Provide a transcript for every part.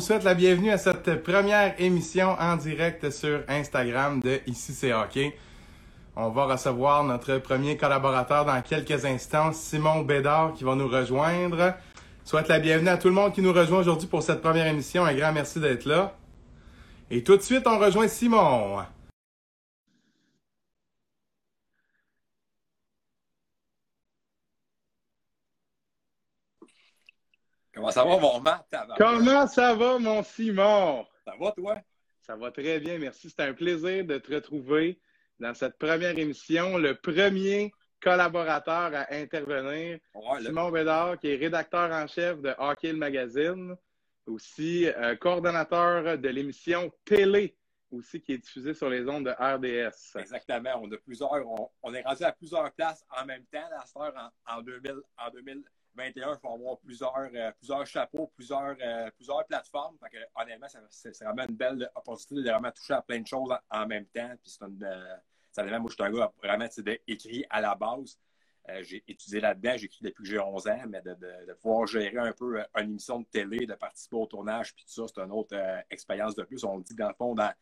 vous souhaite la bienvenue à cette première émission en direct sur Instagram de Ici c'est hockey. On va recevoir notre premier collaborateur dans quelques instants, Simon Bédard, qui va nous rejoindre. Souhaite la bienvenue à tout le monde qui nous rejoint aujourd'hui pour cette première émission. Un grand merci d'être là. Et tout de suite, on rejoint Simon. Comment ça va, mon Matt? Comment ça va, mon Simon? Ça va, toi? Ça va très bien, merci. C'est un plaisir de te retrouver dans cette première émission. Le premier collaborateur à intervenir, Simon Bédard, qui est rédacteur en chef de Hockey le Magazine, aussi euh, coordonnateur de l'émission Télé, aussi qui est diffusée sur les ondes de RDS. Exactement. On a plusieurs, on, est rendu à plusieurs places en même temps, la star en, en, 2000, en 2000 21, il faut avoir plusieurs, euh, plusieurs chapeaux, plusieurs, euh, plusieurs plateformes. honnêtement, c'est vraiment une belle opportunité de vraiment toucher à plein de choses en, même temps. Puis c'est une, euh, moi, je suis un gars vraiment écrit à la base. j'ai étudié là-dedans, j'ai écrit depuis que j'ai 11 ans, mais de, de, pouvoir gérer un peu une émission de télé, de participer au tournage, puis tout ça, c'est une autre expérience de plus. On dit dans le fond, dans,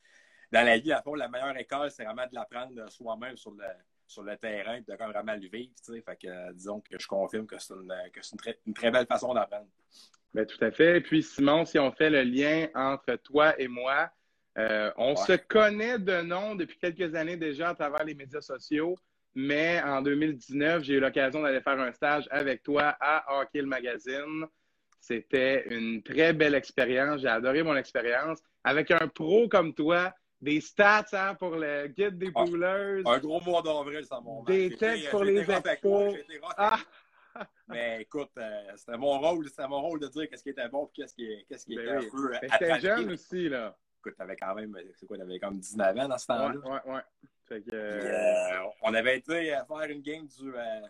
dans la vie, fond, la meilleure école, c'est vraiment de l'apprendre soi-même sur le, sur le terrain, de vraiment le vivre. Fait que, euh, disons que je confirme que c'est une, une, très, belle façon d'apprendre. Bien, tout à fait. Et puis, Simon, si on fait le lien entre toi et moi, euh, on se connaît de nom depuis quelques années déjà à travers les médias sociaux, mais en 2019, j'ai eu l'occasion d'aller faire un stage avec toi à Hockey le Magazine. C'était une très belle expérience. J'ai adoré mon expérience. Avec un pro comme toi, des stats hein, pour le guide des poolers. Un gros mois d'avril, ça m'a Des textes pour les expos. Ah. Mais écoute, euh, c'était mon rôle, c'était mon rôle de dire qu'est-ce qui était bon et qu'est-ce qui, qu'est-ce qui ben était un peu C'était jeune aussi, là. Écoute, t'avais quand même, c'est quoi, t'avais comme 19 ans dans ce temps-là. Ouais, ouais, ouais. Que, euh, on avait été faire une game du, euh,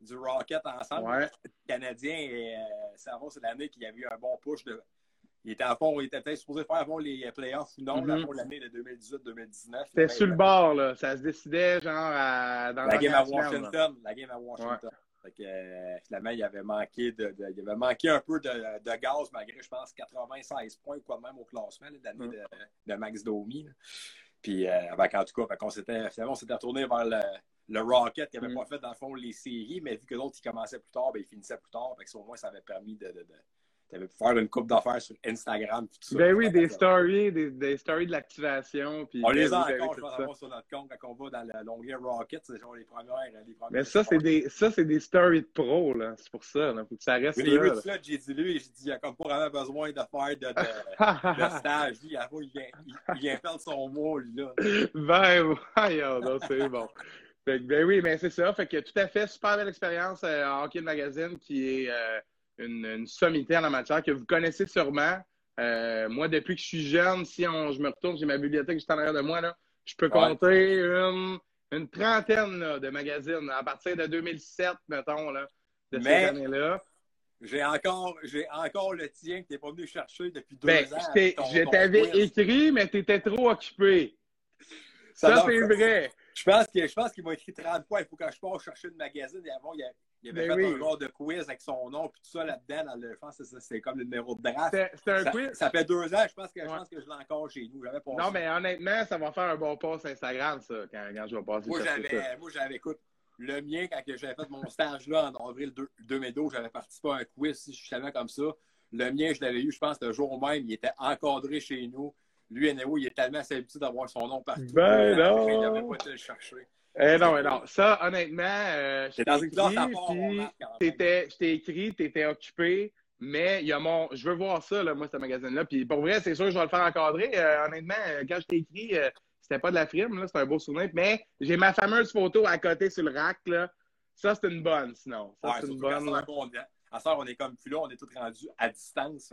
du Rocket ensemble. Ouais. Canadien et euh, c'est l'année qu'il y avait eu un bon push de il était à fond, il était peut-être supposé faire avant les playoffs ou non, mm l'année de 2018-2019. C'était sur le bord, là. Ça se décidait, genre, à, dans la game à Washington. La game à Washington. Fait que, euh, finalement, il avait manqué de, il avait manqué un peu de, de, gaz, malgré, je pense, 96 points ou quoi même au classement de l'année de, de, Max Domi. Puis, euh, en tout cas, on s'était, finalement, on s'était retourné vers le, le Rocket qui n'avait mm. pas fait, dans le fond, les séries, mais vu que l'autre, il commençait plus tard, ben, il finissait plus tard. Fait que, au moins, ça avait permis de, tu avais pu faire une coupe d'affaires sur Instagram. Tout ça, ben oui, des stories, des, des, stories de l'activation. On les a encore, je pense, sur notre compte quand on va dans l'onglet Rocket. C'est genre les premières. Les premières Mais ça, c'est des, ça, c'est des stories de pro. là. C'est pour ça. Il faut que ça reste oui, là. là j'ai dit lui, j'ai dit, il a comme pas vraiment besoin de faire de, de, stage. Lui, il, vient, il, vient faire son mot, lui, là. Ben, voyons, c'est bon. ben oui, mais c'est ça. Fait que tout à fait, super belle expérience euh, Hockey Magazine qui est. Euh, une, une, sommité en la matière que vous connaissez sûrement. Euh, moi, depuis que je suis jeune, si on, je me retourne, j'ai ma bibliothèque juste en arrière de moi, là, je peux compter une, une trentaine là, de magazines à partir de 2007, mettons, là, de ces années-là. J'ai encore, j'ai encore le tien que tu n'es pas venu chercher depuis deux ben, ans. Je t'avais écrit, mais tu étais trop occupé. Ça, c'est vrai. Je pense qu'il qu m'a écrit 30 fois. Il faut que je passe chercher une magazine. Et avant, il, il avait ben fait un genre de quiz avec son nom puis tout ça là-dedans. Dans le, je pense que c'est comme le numéro de draft. C'était un quiz? Ça fait deux ans, je pense que, je, pense que je l'ai encore chez nous. Non, mais honnêtement, ça va faire un bon post Instagram, ça, quand, quand je vais passer moi, j'avais, Moi, j'avais, écoute, le mien, quand j'avais fait mon stage là en avril 2012, j'avais participé à un quiz, si savais comme ça. Le mien, je l'avais eu, je pense, le jour même. Il était encadré chez nous. Lui, Néo, il est tellement habitué d'avoir son nom partout. Ben non! Il n'avait pas été le chercher. Eh non, non. Ça, honnêtement, euh, je t'ai écrit, je t'ai écrit, t'étais occupé, mais il y a mon, je veux voir ça, là, moi, ce magazine-là. Puis pour vrai, c'est sûr, je vais le faire encadrer. Euh, honnêtement, euh, quand je t'ai écrit, euh, c'était pas de la frime, là, c'était un beau souvenir. Mais j'ai ma fameuse photo à côté sur le rack, là. Ça, c'est une bonne, sinon. Ça, c'est une bonne. À ça, on est comme plus là, on est tous rendus à distance.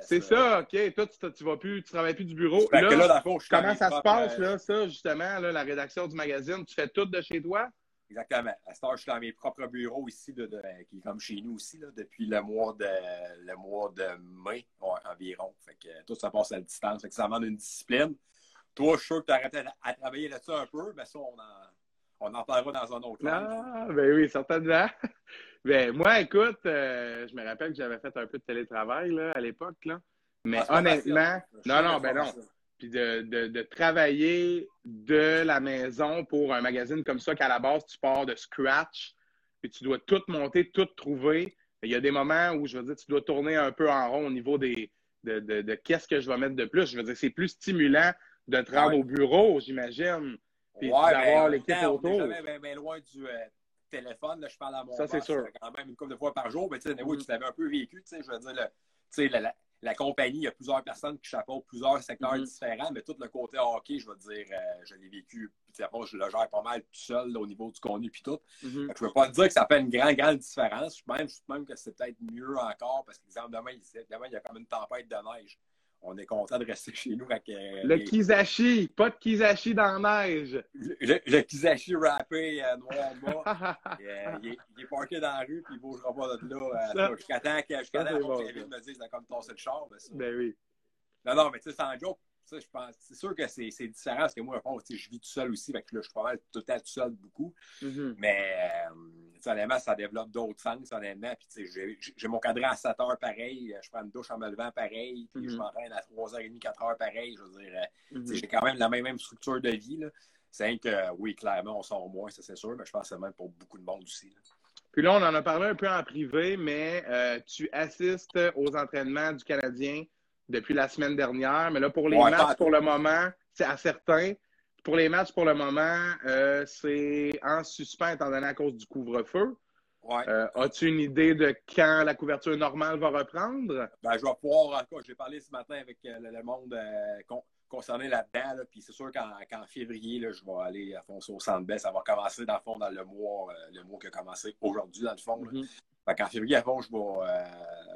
C'est ça, OK. Toi, tu, tu vas plus, tu travailles plus du bureau. Là, là, comment ça se passe, là, ça, justement, là, la rédaction du magazine? Tu fais tout de chez toi? Exactement. À ce je suis dans mes propres bureaux ici, de, qui est comme chez nous aussi, là, depuis le mois de, le mois de mai environ. Fait que tout ça passe à distance. Fait que ça demande une discipline. Toi, je suis sûr que tu arrêté à, travailler là-dessus un peu, mais ça, on en, on en parlera dans un autre Ah, ben oui, certainement. Ben, moi, écoute, euh, je me rappelle que j'avais fait un peu de télétravail là, à l'époque. Là. Mais honnêtement, non, non, ben non. Puis de, de, de, travailler de la maison pour un magazine comme ça, qu'à la base, tu pars de scratch, puis tu dois tout monter, tout trouver. Il y a des moments où, je veux dire, tu dois tourner un peu en rond au niveau des, de, de, de qu'est-ce que je vais mettre de plus. Je veux dire, c'est plus stimulant de te rendre au bureau, j'imagine, puis d'avoir l'équipe autour. On jamais loin du euh, téléphone. Là, je parle à mon Ça, c'est sûr. quand même une couple de fois par jour. Mais tu sais, mm-hmm. tu l'avais un peu vécu. Tu sais, je veux dire, le, tu sais, la, la compagnie, il y a plusieurs personnes qui chapeautent plusieurs secteurs mm-hmm. différents, mais tout le côté hockey, je vais dire, euh, je l'ai vécu. Puis après, je le gère pas mal tout seul au niveau du contenu puis tout. Mm-hmm. Je ne veux pas dire que ça fait une grande, grande différence. Je même, même que c'est peut-être mieux encore parce que, exemple, demain, demain, il y a comme une tempête de neige on est content de rester chez nous. Avec, euh, le Kizashi, pas de Kizashi dans la neige. Le, Kizashi rappé euh, noir bas. Euh, il, est, il, est, parké dans la rue, puis il bougera pas de là. Jusqu'à temps que, jusqu temps que me dise comme tasser le char. Ben, ben oui. Non, non, mais tu sais, sans joke, je pense, c'est sûr que c'est, différent parce que moi, je vis tout seul aussi, fait que là, je suis pas mal tout le temps tout seul beaucoup. Mm-hmm. Mais euh, honnêtement, ça développe d'autres sens, honnêtement. Puis j'ai, j'ai mon cadran à 7 heures pareil, je prends une douche en me levant pareil, puis je mm-hmm. m'entraîne à 3h30, 4 heures pareil. Je veux dire, euh, mm-hmm. j'ai quand même la même, même structure de vie. Là. C'est que oui, clairement, on sort moins, ça c'est sûr, mais je pense que c'est même pour beaucoup de monde aussi. Puis là, on en a parlé un peu en privé, mais euh, tu assistes aux entraînements du Canadien depuis la semaine dernière. Mais là, pour les matchs, pour le moment, c'est à certains. Pour les matchs, pour le moment, euh, c'est en suspens étant donné à cause du couvre-feu. Euh, as-tu une idée de quand la couverture normale va reprendre? Ben, je vais pouvoir, encore, j'ai parlé ce matin avec euh, le, monde concerné là-dedans, puis c'est sûr qu'en février, là, je vais aller à fond au centre baisse. Ça va commencer, dans le fond, dans le mois, le mois qui a commencé aujourd'hui, dans le fond. En février, avant, je vais, euh,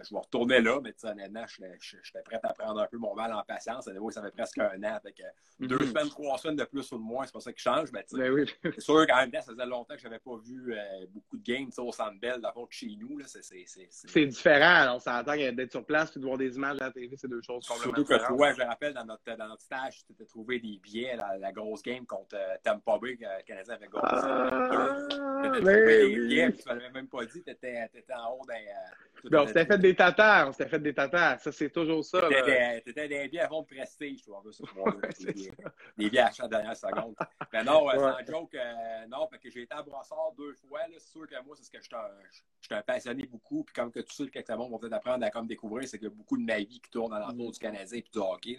je vais retourner là, mais honnêtement, j'étais prêt à prendre un peu mon mal en patience. ça fait presque un an. Fait deux mhm. semaines, trois semaines de plus ou de moins, c'est pas ça qui change. Mais, ben oui. c'est sûr qu'en même temps, ça faisait longtemps que je n'avais pas vu euh, beaucoup de games au centre belle, dans de chez nous. C'est différent. On s'entend d'être sur place et de voir des images à la télé, c'est deux choses complètement Surtout que toi, je me rappelle, dans notre, dans notre stage, tu t'étais trouvé des billets, la, la grosse game contre euh, Tampa Bay, le Canadien avait gagné. Ah, tu étais trouvé des billets, tu ne l'avais même pas dit, tu étais, en haut d'un on s'était fait des tatars, on s'était fait des tatars. Ça, c'est toujours ça. T'étais des biens avant de prestige, tu vois. des, biens à chaque dernière seconde. Mais non, ouais. sans joke, euh, non, parce que j'ai été à Brossard deux fois. C'est sûr que moi, c'est ce que je suis un passionné beaucoup. Puis comme que tout ça, quelques monde vont peut-être apprendre à comme découvrir, c'est qu'il y a beaucoup de ma vie qui tourne l'entour mm. du Canadien et du hockey.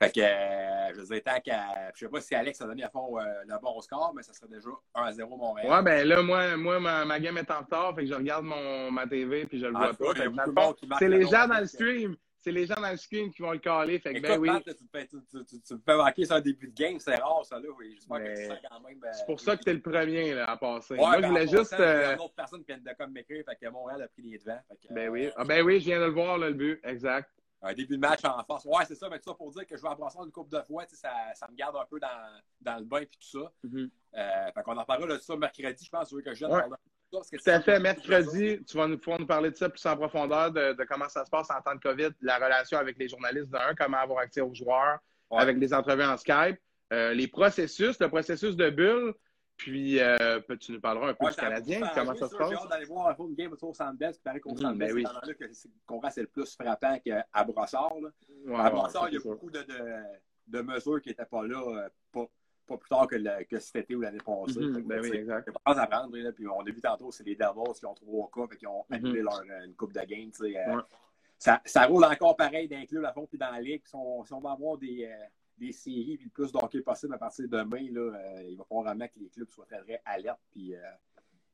Fait que, euh, je veux dire, tant qu'à. Je sais pas si Alex a donné à fond euh, le bon score, mais ça serait déjà 1 à 0 Montréal. Ouais, ben là, moi, moi ma, game est en retard. Fait que je regarde mon, ma TV puis je le vois pas. C'est les gens dans le stream. C'est les gens dans le stream qui vont le caler. Fait que, ben oui. tu, me fais manquer sur un début de game, c'est rare, ça, là. Oui. Ben, c'est pour ça que t'es le premier là, à passer. Moi, je ben, voulais juste. Il y a euh, une autre personne qui vient de comme m'écrire, fait que Montréal a pris les devants. ben oui. Ah, ben oui, je viens de le voir, là, le but. Exact. Un début de match en force. Ouais, c'est ça. Mais tout ça pour dire que je vais embrasser une coupe de fois, ça, ça me garde un peu dans, dans le bain et tout ça. Mm-hmm. euh, fait qu'on en parlera de ça mercredi, je pense. que je viens tout à fait. Mercredi, tu vas nous pouvoir nous parler de ça plus en profondeur, de, comment ça se passe en temps de COVID, la relation avec les journalistes d'un, comment avoir accès aux joueurs, avec les entrevues en Skype, euh, les processus, le processus de bulle. Puis, euh, tu nous parleras un peu du Canadien, comment ça se passe? J'ai hâte d'aller voir un game autour Sandbell, qui paraît qu'au Sandbell, c'est là que c'est le plus frappant qu'à Brossard. à Brossard, il y a beaucoup de, de, mesures qui n'étaient pas là, euh, pas, pas plus tard que, que cet été ou l'année passée. Mm-hmm. ben oui, exact. pas à prendre. Là, puis on a vu tantôt, c'est les Devils qui ont trois cas et qui ont mm-hmm. annulé leur, euh, une coupe de game. Euh, ça, ça, roule encore pareil d'inclure la fond puis dans la ligue. Si on, si on va avoir des, euh, des séries puis le plus d'hockey possible à partir de demain, là, il va falloir vraiment que les clubs soient très, très alertes puis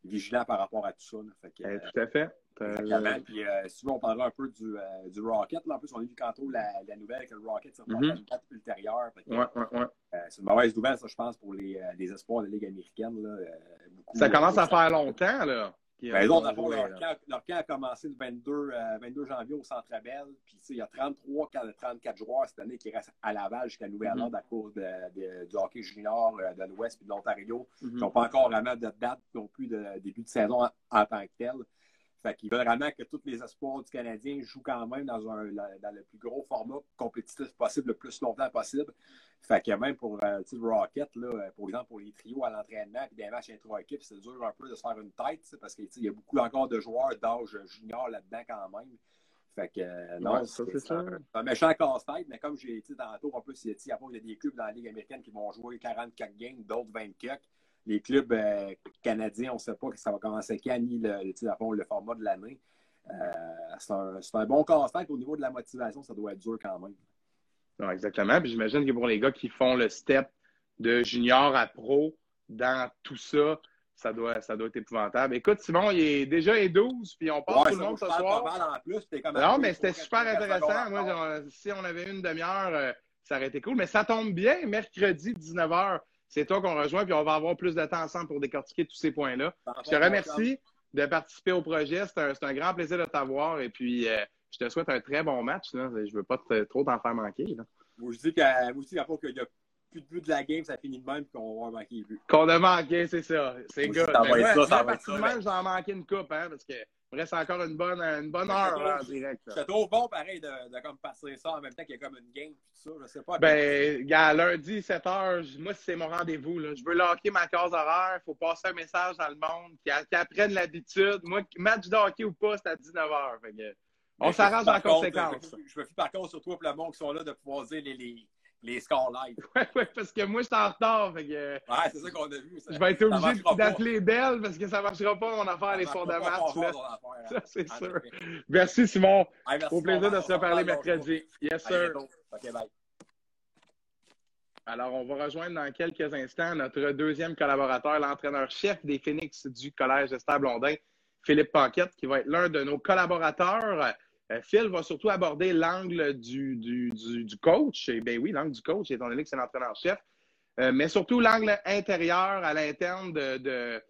vigilants par rapport à tout ça. Fait que, eh, tout à fait. Euh, puis, euh, si on parlera un peu du, euh, du Rocket, là, en plus, on a vu tantôt la, la nouvelle que le Rocket s'est mm -hmm. une date ultérieure. Ouais, ouais, ouais. c'est une mauvaise nouvelle, ça, je pense, pour les, les espoirs de la Ligue américaine. Là, beaucoup, ça commence à faire longtemps, là. Ben, leur, camp, leur, camp, a commencé le 22, 22 janvier au Centre Bell. Puis, il y a 33, 34 joueurs cette année qui restent à Laval jusqu'à Nouvelle-Ordre mm -hmm. à cause de, de, du hockey junior de l'Ouest et de l'Ontario. Mm -hmm. Ils n'ont pas encore vraiment de date non plus de début de saison en, en tant que tel. Fait qu'ils veulent vraiment que tous les espoirs du Canadien jouent quand même dans, un, dans le plus gros format compétitif possible, le plus longtemps possible. Fait que même pour euh, le Rocket, là, euh, pour exemple, pour les trios à l'entraînement et des matchs intra-équipes, c'est dur un peu de se faire une tête parce qu'il y a beaucoup encore de joueurs d'âge junior là-dedans quand même. Fait que, non, c'est un, méchant casse-tête, mais comme j'ai dit tantôt, en plus, il y a des clubs dans la Ligue américaine qui vont jouer 44 games, d'autres 24. Les clubs euh, canadiens, on ne sait pas que ça va commencer quand, ni le, le, le format de l'année. Euh, c'est un, un, bon casse-tête. Au niveau de la motivation, ça doit être dur quand même. Non, exactement. Puis j'imagine que pour les gars qui font le step de junior à pro dans tout ça, ça doit, ça doit être épouvantable. Écoute, Simon, il est déjà les 12, puis on passe tout le monde ce soir. en plus, non, mais c'était super intéressant. Moi, si on avait une demi-heure, euh, ça aurait été cool. Mais ça tombe bien, mercredi 19h. C'est toi qu'on rejoint, puis on va avoir plus de temps ensemble pour décortiquer tous ces points-là. Je te remercie de participer au projet. C'est un, un, grand plaisir de t'avoir. Et puis, euh, je te souhaite un très bon match. Là. Je ne veux pas trop t'en faire manquer. Moi, je dis qu'il n'y a plus de but de la game, ça finit de même qu'on va manquer les buts. Qu'on a manqué, c'est ça. C'est good. Ça va être ça, ça va être ça. J'en manqué une coupe, hein, parce que reste encore une bonne, une bonne heure en direct. C'est trop bon, pareil, de, de, comme passer ça en même temps qu'il y a comme une game, tout ça. Je sais pas. Ben, gars, lundi, 7 h, moi, c'est mon rendez-vous. Je veux locker ma case horaire. Il faut passer un message dans le monde, qui apprennent l'habitude. Moi, match de hockey ou pas, c'est à 19 h. on s'arrange en conséquence. Je me fie par contre sur toi et le monde qui sont là de pouvoir dire les, les les scores live. Oui, ouais, parce que moi, je suis en retard. Fait que, ouais, c'est ça qu'on a vu. Ça, je vais être obligé d'appeler Belle parce que ça ne marchera pas mon affaire, les soirs de match. Hein. Ça, c'est sûr. Merci, Simon. Au plaisir de se reparler mercredi. Yes, sir. OK, bye. Alors, on va rejoindre dans quelques instants notre deuxième collaborateur, l'entraîneur-chef des Phoenix du Collège de Stade Blondin, Philippe Paquette, qui va être l'un de nos collaborateurs. Euh, Phil va surtout aborder l'angle du, du, du, coach. Et bien oui, l'angle du coach, étant donné que c'est l'entraîneur-chef. Euh, mais surtout l'angle intérieur à l'interne de, de,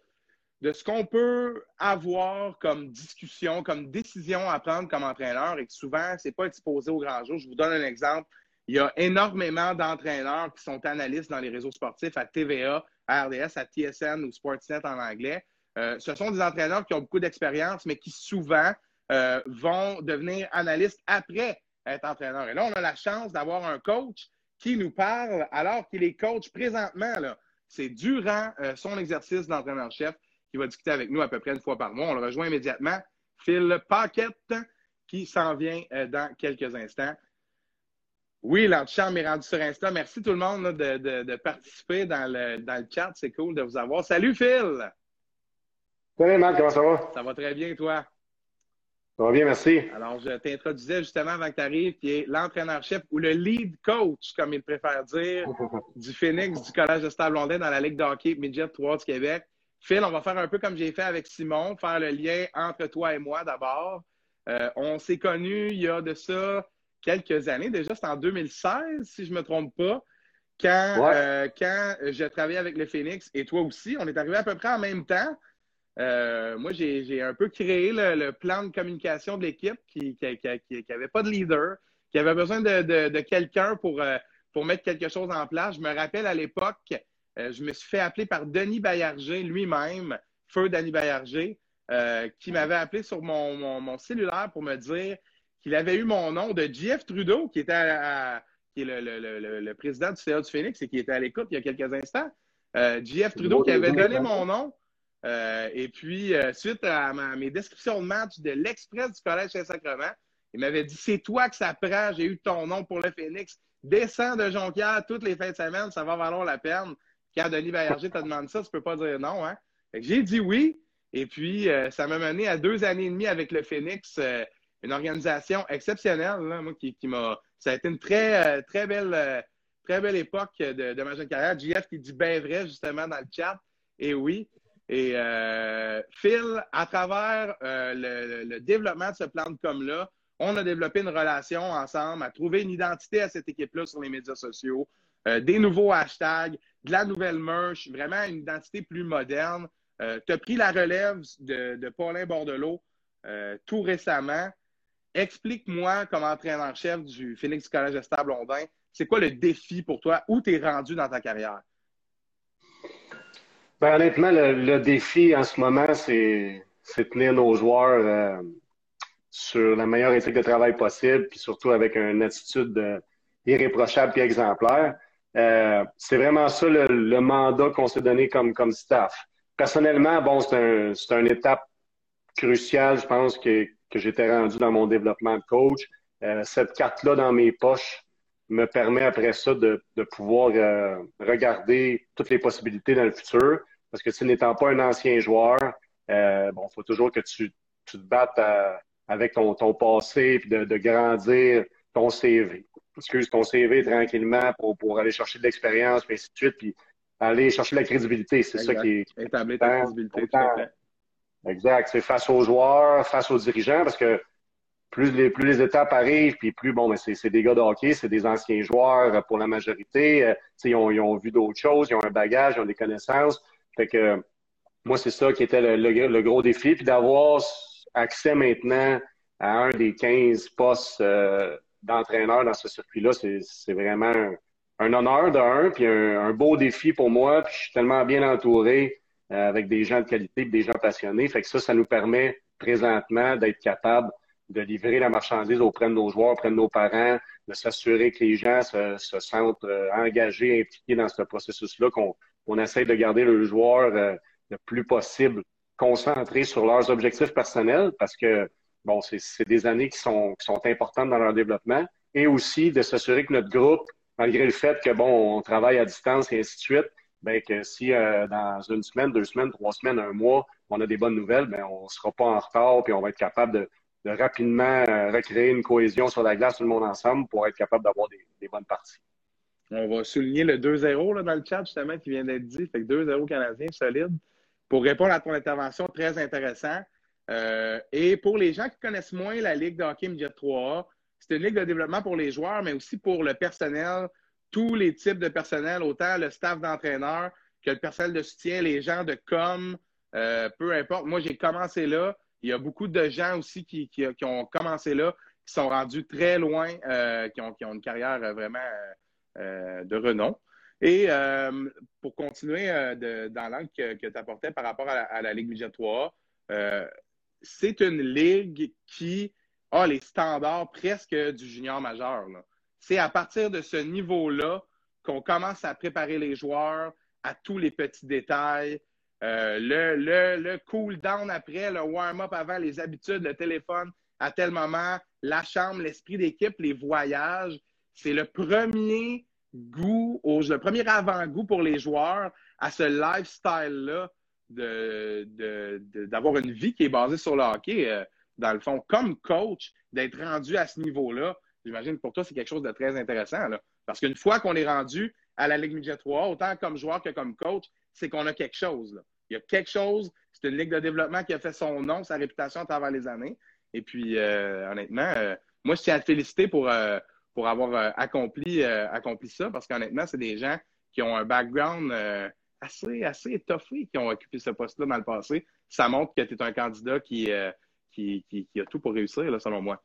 de, ce qu'on peut avoir comme discussion, comme décision à prendre comme entraîneur et que souvent, ce n'est pas exposé au grand jour. Je vous donne un exemple. Il y a énormément d'entraîneurs qui sont analystes dans les réseaux sportifs à TVA, à RDS, à TSN ou Sportsnet en anglais. Euh, ce sont des entraîneurs qui ont beaucoup d'expérience, mais qui souvent euh, vont devenir analystes après être entraîneurs. Et là, on a la chance d'avoir un coach qui nous parle alors qu'il est coach présentement. C'est durant euh, son exercice d'entraîneur-chef qu'il va discuter avec nous à peu près une fois par mois. On le rejoint immédiatement. Phil Paquette qui s'en vient euh, dans quelques instants. Oui, l'antichambre est rendu sur Insta. Merci tout le monde de, participer dans le, dans le chat. C'est cool de vous avoir. Salut Phil! Salut Marc, comment ça va? Ça va très bien, toi? Ça va bien, merci. Alors, je t'introduisais justement avant que tu arrives, qui est l'entraîneur-chef ou le lead coach, comme il préfère dire, du Phoenix du Collège de Stade Blondin dans la Ligue de hockey Midget 3 du Québec. Phil, on va faire un peu comme j'ai fait avec Simon, faire le lien entre toi et moi d'abord. Euh, on s'est connus il y a de ça quelques années. Déjà, c'est en 2016, si je ne me trompe pas, quand, euh, quand je travaillais avec le Phoenix et toi aussi. On est arrivé à peu près en même temps. Euh, moi, j'ai un peu créé le, plan de communication de l'équipe qui n'avait pas de leader, qui avait besoin de, quelqu'un pour, euh, pour mettre quelque chose en place. Je me rappelle à l'époque, euh, je me suis fait appeler par Denis Bayarger lui-même, feu Denis Bayarger, qui m'avait appelé sur mon, cellulaire pour me dire qu'il avait eu mon nom de Jeff Trudeau, qui était qui est le, président du CA du Phoenix et qui était à l'écoute il y a quelques instants. Jeff Trudeau qui avait donné mon nom euh, et puis, euh, suite à mes descriptions de match de l'Express du Collège Saint-Sacrement, il m'avait dit C'est toi que ça prend, j'ai eu ton nom pour le Phoenix. Descends de Jonquière toutes les fins de semaine, ça va valoir la peine. Quand Denis Baillarger te demande ça, tu peux pas dire non. Hein? J'ai dit oui. Et puis, euh, ça m'a mené à deux années et demie avec le Phoenix, une organisation exceptionnelle, moi, qui, m'a. Ça a été une très, très belle, très belle époque de, de ma jeune carrière. JF qui dit bien vrai, justement, dans le chat. Et oui. Et euh, Phil, à travers euh, le, développement de ce plan de com-là, on a développé une relation ensemble, à trouver une identité à cette équipe-là sur les médias sociaux, euh, des nouveaux hashtags, de la nouvelle merch, vraiment une identité plus moderne. tu as pris la relève de, Paulin Bordelot tout récemment. Explique-moi, comme entraîneur-chef du Phoenix College de Stade Blondin, c'est quoi le défi pour toi? Où tu es rendu dans ta carrière? Ben, honnêtement, le, défi en ce moment, c'est tenir nos joueurs euh, sur la meilleure éthique de travail possible, puis surtout avec une attitude euh, irréprochable et exemplaire. Euh, c'est vraiment ça le, mandat qu'on s'est donné comme, comme staff. Personnellement, bon, c'est un, une étape cruciale, je pense, que, que j'étais rendu dans mon développement de coach. Euh, cette carte-là dans mes poches me permet après ça de, de pouvoir euh, regarder toutes les possibilités dans le futur. Parce que, tu n'étant pas un ancien joueur, euh, bon, faut toujours que tu, tu te battes avec ton, ton passé puis de, de grandir ton CV. Excuse ton CV tranquillement pour, pour aller chercher de l'expérience, puis ainsi de suite, puis aller chercher de la crédibilité. C'est ça qui est. Établir ta crédibilité, tout à fait. Exact. C'est face aux joueurs, face aux dirigeants, parce que plus les, plus les étapes arrivent, puis plus, bon, ben, c'est des gars de hockey, c'est des anciens joueurs pour la majorité. Euh, ils, ont, ils ont vu d'autres choses, ils ont un bagage, ils ont des connaissances. Fait que moi, c'est ça qui était le, le, gros défi. Puis d'avoir accès maintenant à un des 15 postes euh, d'entraîneur dans ce circuit-là, c'est vraiment un, honneur de un, puis un, beau défi pour moi. Puis je suis tellement bien entouré euh, avec des gens de qualité, des gens passionnés. Fait que ça, ça nous permet présentement d'être capable de livrer la marchandise auprès de nos joueurs, auprès de nos parents, de s'assurer que les gens se, sentent euh, engagés, impliqués dans ce processus-là, qu'on on essaie de garder le joueur euh, le plus possible concentré sur leurs objectifs personnels parce que, bon, c'est des années qui sont, qui sont importantes dans leur développement et aussi de s'assurer que notre groupe, malgré le fait que, bon, on travaille à distance et ainsi de suite, ben que si euh, dans une semaine, deux semaines, trois semaines, un mois, on a des bonnes nouvelles, ben on sera pas en retard puis on va être capable de, de rapidement euh, recréer une cohésion sur la glace, tout le monde ensemble, pour être capable d'avoir des, bonnes parties. On va souligner le 2-0 dans le chat, justement, qui vient d'être dit. Fait que 2-0 Canadien, solide. Pour répondre à ton intervention, très intéressant. Euh, et pour les gens qui connaissent moins la Ligue de hockey Midget 3A, c'est une ligue de développement pour les joueurs, mais aussi pour le personnel, tous les types de personnel, autant le staff d'entraîneur que le personnel de soutien, les gens de com, euh, peu importe. Moi, j'ai commencé là. Il y a beaucoup de gens aussi qui, ont commencé là, qui sont rendus très loin, euh, qui, ont, une carrière vraiment euh, de renom. Et pour continuer dans l'angle que, tu apportais par rapport à la, Ligue Midget 3 c'est une ligue qui a les standards presque du junior majeur. C'est à partir de ce niveau-là qu'on commence à préparer les joueurs à tous les petits détails, euh, le, le, le cool down après, le warm-up avant, les habitudes, le téléphone à tel moment, la chambre, l'esprit d'équipe, les voyages. C'est le premier goût, le premier avant-goût pour les joueurs à ce lifestyle-là d'avoir de, une vie qui est basée sur le hockey. Euh, dans le fond, comme coach, d'être rendu à ce niveau-là, j'imagine pour toi, c'est quelque chose de très intéressant. Parce qu'une fois qu'on est rendu à la Ligue Midget 3, autant comme joueur que comme coach, c'est qu'on a quelque chose. Il y a quelque chose. C'est une ligue de développement qui a fait son nom, sa réputation à travers les années. Et puis, euh, honnêtement, euh, moi, je tiens à te féliciter pour, euh, pour avoir accompli, accompli ça, parce qu'honnêtement, c'est des gens qui ont un background assez, assez étoffé qui ont occupé ce poste-là dans le passé. Ça montre que tu es un candidat qui, qui, qui, a tout pour réussir, selon moi.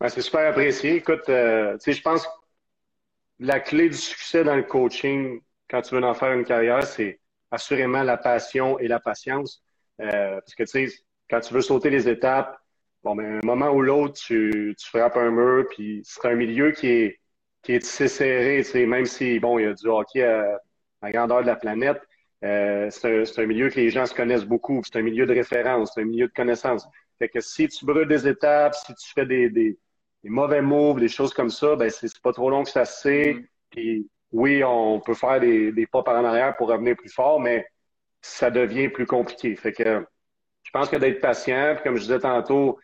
Ben, c'est super apprécié. Écoute, je pense la clé du succès dans le coaching, quand tu veux en faire une carrière, c'est assurément la passion et la patience. Euh, parce que, tu sais, quand tu veux sauter les étapes, bon, ben, un moment ou l'autre, tu, tu frappes un mur, puis c'est un milieu qui est, qui est assez serré, tu sais, même si, bon, il y a du hockey à, à grandeur de la planète, euh, c'est un, un, milieu que les gens se connaissent beaucoup, c'est un milieu de référence, c'est un milieu de connaissance. Fait que si tu brûles des étapes, si tu fais des, des, des mauvais moves, des choses comme ça, ben c'est pas trop long que ça se sait. Mm. Puis oui, on peut faire des, des, pas par en arrière pour revenir plus fort, mais ça devient plus compliqué. Fait que je pense que d'être patient, puis comme je disais tantôt,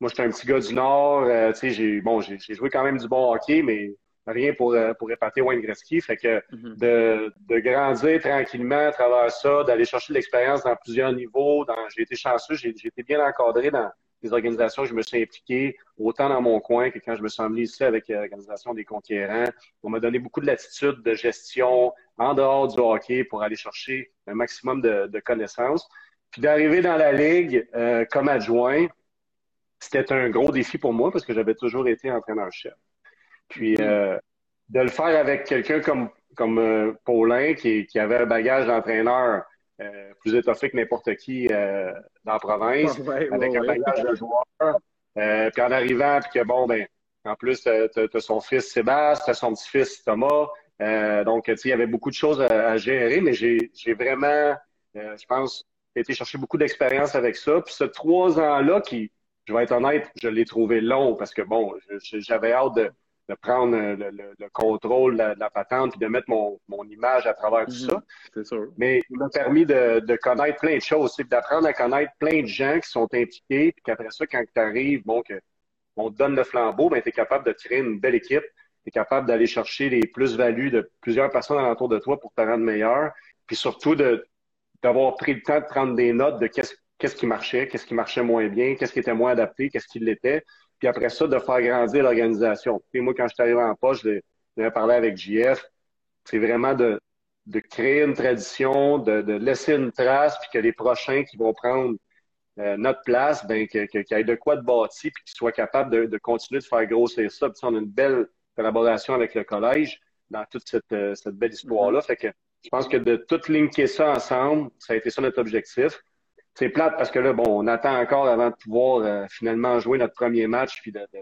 moi j'étais un petit gars du Nord, euh, tu sais, j'ai bon, j'ai joué quand même du bon hockey, mais rien pour, euh, pour épater Wayne Gretzky. Fait que mm-hmm. de, de grandir tranquillement à travers ça, d'aller chercher de l'expérience dans plusieurs niveaux. Dans, j'ai été chanceux, j'ai, j'ai été bien encadré dans, des organisations je me suis impliqué, autant dans mon coin que quand je me suis emmené ici avec euh, l'Organisation des Conquérants. On m'a donné beaucoup de latitude de gestion en dehors du hockey pour aller chercher un maximum de, connaissances. Puis d'arriver dans la Ligue euh, comme adjoint, c'était un gros défi pour moi parce que j'avais toujours été entraîneur-chef. Puis euh, de le faire avec quelqu'un comme, comme Paulin qui, avait un bagage d'entraîneur plus étoffé que n'importe qui euh, dans la province, avec un bagage de joueurs. Euh, puis en arrivant, puis que bon, ben, en plus, tu as, son fils Sébastien, son petit-fils Thomas. donc, tu sais, il y avait beaucoup de choses à, gérer, mais j'ai vraiment, je pense, été chercher beaucoup d'expérience avec ça. Puis ce trois ans-là, qui, je vais être honnête, je l'ai trouvé long parce que bon, j'avais hâte de, de prendre le, le, contrôle de la, patente puis de mettre mon, mon image à travers tout mhm. ça. C'est sûr. Mais il m'a permis de, de, connaître plein de choses, d'apprendre à connaître plein de gens qui sont impliqués, puis qu'après ça, quand tu arrives, bon, que on te donne le flambeau, ben, tu es capable de créer une belle équipe, tu es capable d'aller chercher les plus-values de plusieurs personnes alentour de toi pour te rendre meilleur, puis surtout de d'avoir pris le temps de prendre des notes de qu'est-ce qu'est-ce qui marchait, qu'est-ce qui marchait moins bien, qu'est-ce qui était moins adapté, qu'est-ce qui l'était, puis après ça, de faire grandir l'organisation. Et moi, quand je suis arrivé en poche, je l'ai parlé avec JF, c'est vraiment de, de créer une tradition, de, de, laisser une trace, puis que les prochains qui vont prendre euh, notre place, ben, qu'il que, y ait de quoi de bâti, puis qu'ils soient capables de, de, continuer de faire grossir ça. Puis on a une belle collaboration avec le collège dans toute cette, euh, cette belle histoire-là. Fait que je pense que de tout linker ça ensemble, ça a été ça notre objectif c'est plate parce que là, bon, on attend encore avant de pouvoir euh, finalement jouer notre premier match puis de, de,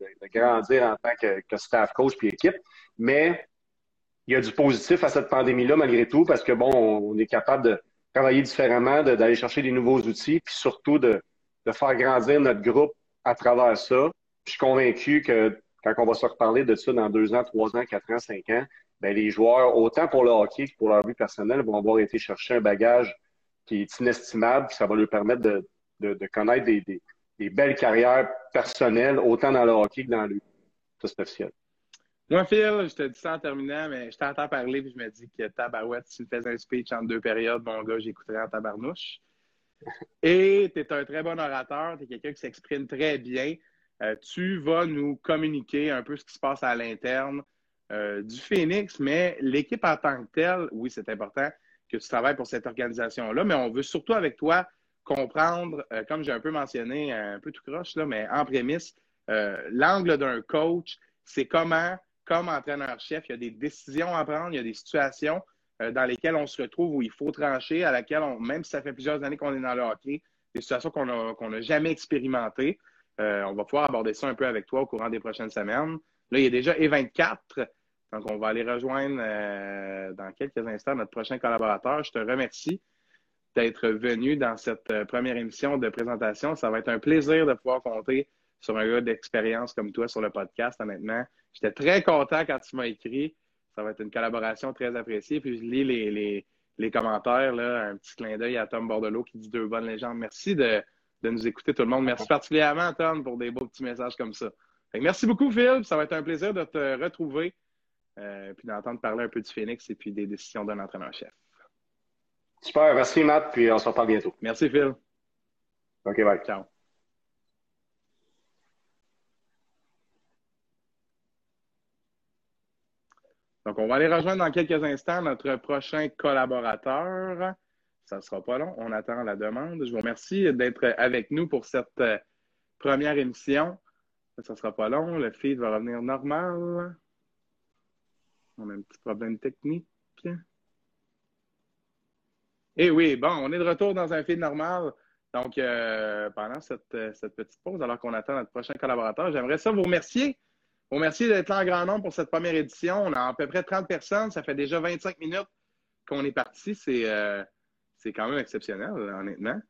de, grandir en tant que, que, staff coach puis équipe. Mais il y a du positif à cette pandémie-là malgré tout parce que bon, on est capable de travailler différemment, d'aller chercher des nouveaux outils puis surtout de, de faire grandir notre groupe à travers ça. Je suis convaincu que quand on va se reparler de ça dans deux ans, trois ans, quatre ans, cinq ans, ben les joueurs, autant pour le hockey que pour leur vie personnelle, vont avoir été chercher un bagage qui est inestimable, puis ça va lui permettre de, de, de connaître des, des, des, belles carrières personnelles, autant dans le hockey que dans le officiel. Moi, Phil, je te dis ça en terminant, mais je t'entends parler puis je me dis que tabarouette, si tu me faisais un speech en deux périodes, mon gars, j'écouterais en tabarnouche. Et tu es un très bon orateur, tu es quelqu'un qui s'exprime très bien. Euh, tu vas nous communiquer un peu ce qui se passe à l'interne euh, du Phoenix, mais l'équipe en tant que telle, oui, c'est important, que tu travailles pour cette organisation-là, mais on veut surtout avec toi comprendre, euh, comme j'ai un peu mentionné, un peu tout croche, là, mais en prémisse, euh, l'angle d'un coach, c'est comment, comme entraîneur-chef, il y a des décisions à prendre, il y a des situations euh, dans lesquelles on se retrouve où il faut trancher, à laquelle, même si ça fait plusieurs années qu'on est dans le hockey, des situations qu'on n'a jamais expérimentées. on va pouvoir aborder ça un peu avec toi au courant des prochaines semaines. Là, il y a déjà E24 donc, on va aller rejoindre euh, dans quelques instants notre prochain collaborateur. Je te remercie d'être venu dans cette euh, première émission de présentation. Ça va être un plaisir de pouvoir compter sur un gars d'expérience comme toi sur le podcast, honnêtement. J'étais très content quand tu m'as écrit. Ça va être une collaboration très appréciée. Puis je lis les, les, les commentaires, là, un petit clin d'œil à Tom Bordelot qui dit deux bonnes légendes. Merci de, de nous écouter tout le monde. Merci particulièrement, Tom, pour des beaux petits messages comme ça. merci beaucoup, Phil. Ça va être un plaisir de te retrouver euh, puis d'entendre parler un peu du Phoenix et puis des décisions d'un entraîneur-chef. Super, merci Matt, puis on se reparle bientôt. Merci Phil. OK, bye. Ciao. Donc, on va aller rejoindre dans quelques instants notre prochain collaborateur. Ça ne sera pas long. On attend la demande. Je vous remercie d'être avec nous pour cette euh, première émission. Ça ne sera pas long. Le feed va revenir normal. On a un petit problème technique. Eh oui, bon, on est de retour dans un feed normal. Donc, euh, pendant cette, euh, cette, petite pause, alors qu'on attend notre prochain collaborateur, j'aimerais ça vous remercier. Vous remercier d'être là en grand nombre pour cette première édition. On a à peu près 30 personnes. Ça fait déjà 25 minutes qu'on est parti. C'est euh, quand même exceptionnel, honnêtement.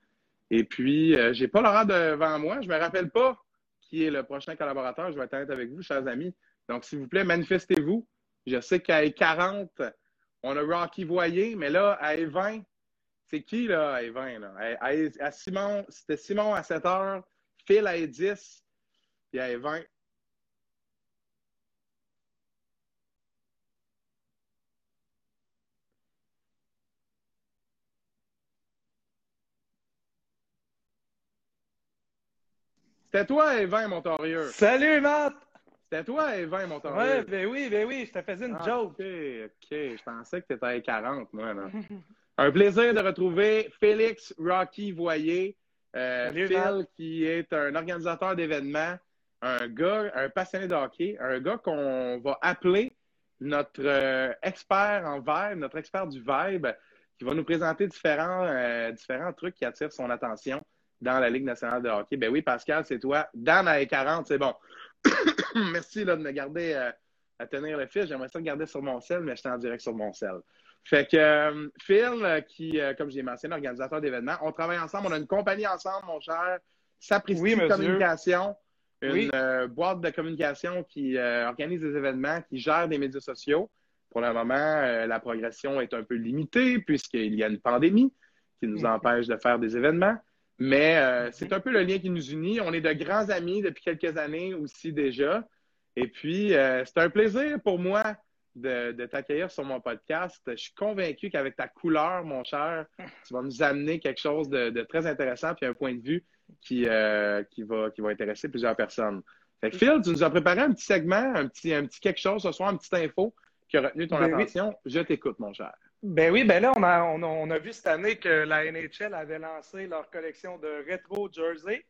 Et puis, euh, j'ai pas l'horaire devant moi. Je me rappelle pas qui est le prochain collaborateur. Je vais être avec vous, chers amis. Donc, s'il vous plaît, manifestez-vous. Je sais qu'à 40, on a Rocky Voyer, mais là, à 20, c'est qui là, à 20? Là? À, Simon, c'était Simon à 7 heures, Phil à 10, puis à 20. C'était toi, Evin, Montorieux. Salut, Matt! C'était toi, Evan, mon temps. Ouais, ben oui, ben oui, je te faisais une ah, joke. OK, OK. Je pensais que tu étais à 40, moi. Là. un plaisir de retrouver Félix Rocky Voyer, euh, Phil, qui est un organisateur d'événements, un gars, un passionné de hockey, un gars qu'on va appeler notre euh, expert en vibe, notre expert du vibe, qui va nous présenter différents, euh, différents trucs qui attirent son attention dans la Ligue nationale de hockey. Ben oui, Pascal, c'est toi. Dan à 40, c'est bon. Merci là, de me garder euh, à tenir le fil. J'aimerais ça le garder sur mon sel, mais j'étais en direct sur mon sel. Fait que euh, Phil, qui, euh, comme j'ai mentionné, organisateur d'événements, on travaille ensemble, on a une compagnie ensemble, mon cher, Sapristi Oui. Communication, une Oui. euh, boîte de communication qui euh, organise des événements, qui gère des médias sociaux. Pour le moment, euh, la progression est un peu limitée puisqu'il y a une pandémie qui nous Mhm. empêche de faire des événements. Mais euh, c'est un peu le lien qui nous unit. On est de grands amis depuis quelques années aussi déjà. Et puis, euh, c'est un plaisir pour moi de, de t'accueillir sur mon podcast. Je suis convaincu qu'avec ta couleur, mon cher, tu vas nous amener quelque chose de, de très intéressant puis un point de vue qui, euh, qui, va, qui va intéresser plusieurs personnes. Fait que Phil, tu nous as préparé un petit segment, un petit, un petit quelque chose ce soir, une petite info qui a retenu ton Ben oui. attention. Je t'écoute, mon cher. Ben oui, ben là, on a, on a, on a vu cette année que la NHL avait lancé leur collection de rétro jersey.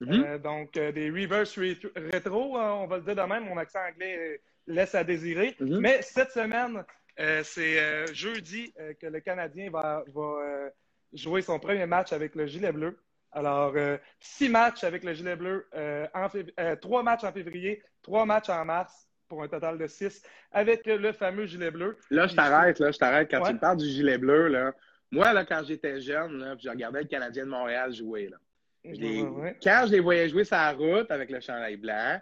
Mhm. Euh, donc, euh, des reverse rétro, hein, on va le dire de même, mon accent anglais euh, laisse à désirer. Mhm. Mais cette semaine, euh, c'est jeudi que le Canadien va, va jouer son premier match avec le gilet bleu. Alors, six matchs avec le gilet bleu, en fév- trois matchs en février, trois matchs en mars, pour un total de six, avec le fameux gilet bleu. Là, je t'arrête, là, je t'arrête. Quand Ouais. tu me parles du gilet bleu, là, moi, là, quand j'étais jeune, là, je regardais le Canadien de Montréal jouer, là. Je les- Ouais, ouais. Quand je les voyais jouer sur la route avec le chandail blanc,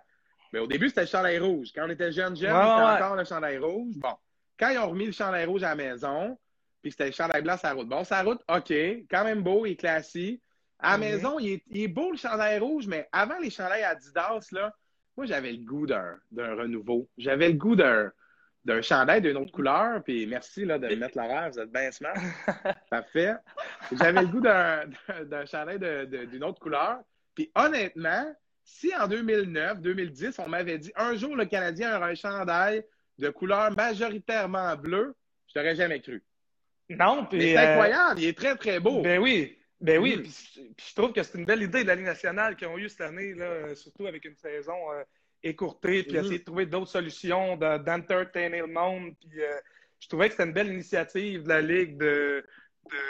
mais au début, c'était le chandail rouge. Quand on était jeune, jeune, c'était encore le chandail rouge. Bon. Quand ils ont remis le chandail rouge à la maison, puis c'était le chandail blanc sur la route. Bon, sur la route, OK, quand même beau, il est classique. À la Mhm. maison, il est, il est beau le chandail rouge, mais avant les chandails Adidas, là, moi, j'avais le goût d'un renouveau. J'avais le goût d'un d'un chandail d'une autre couleur. Puis merci là, de me mettre l'horaire, vous êtes bien smart. Parfait. J'avais le goût d'un chandail d'une autre couleur. Puis honnêtement, si en 2009, 2010, on m'avait dit un jour le Canadien aura un chandail de couleur majoritairement bleue, je t'aurais jamais cru. Non, puis. Mais c'est euh, incroyable, il est très très beau. Ben oui, ben oui. Mm. Puis, puis je trouve que c'est une belle idée de la Ligue nationale qu'ils ont eue cette année, là, surtout avec une saison euh, écourtée, puis Mhm. essayer de trouver d'autres solutions, de- d'entertainer le monde. Puis euh, je trouvais que c'était une belle initiative de la Ligue de,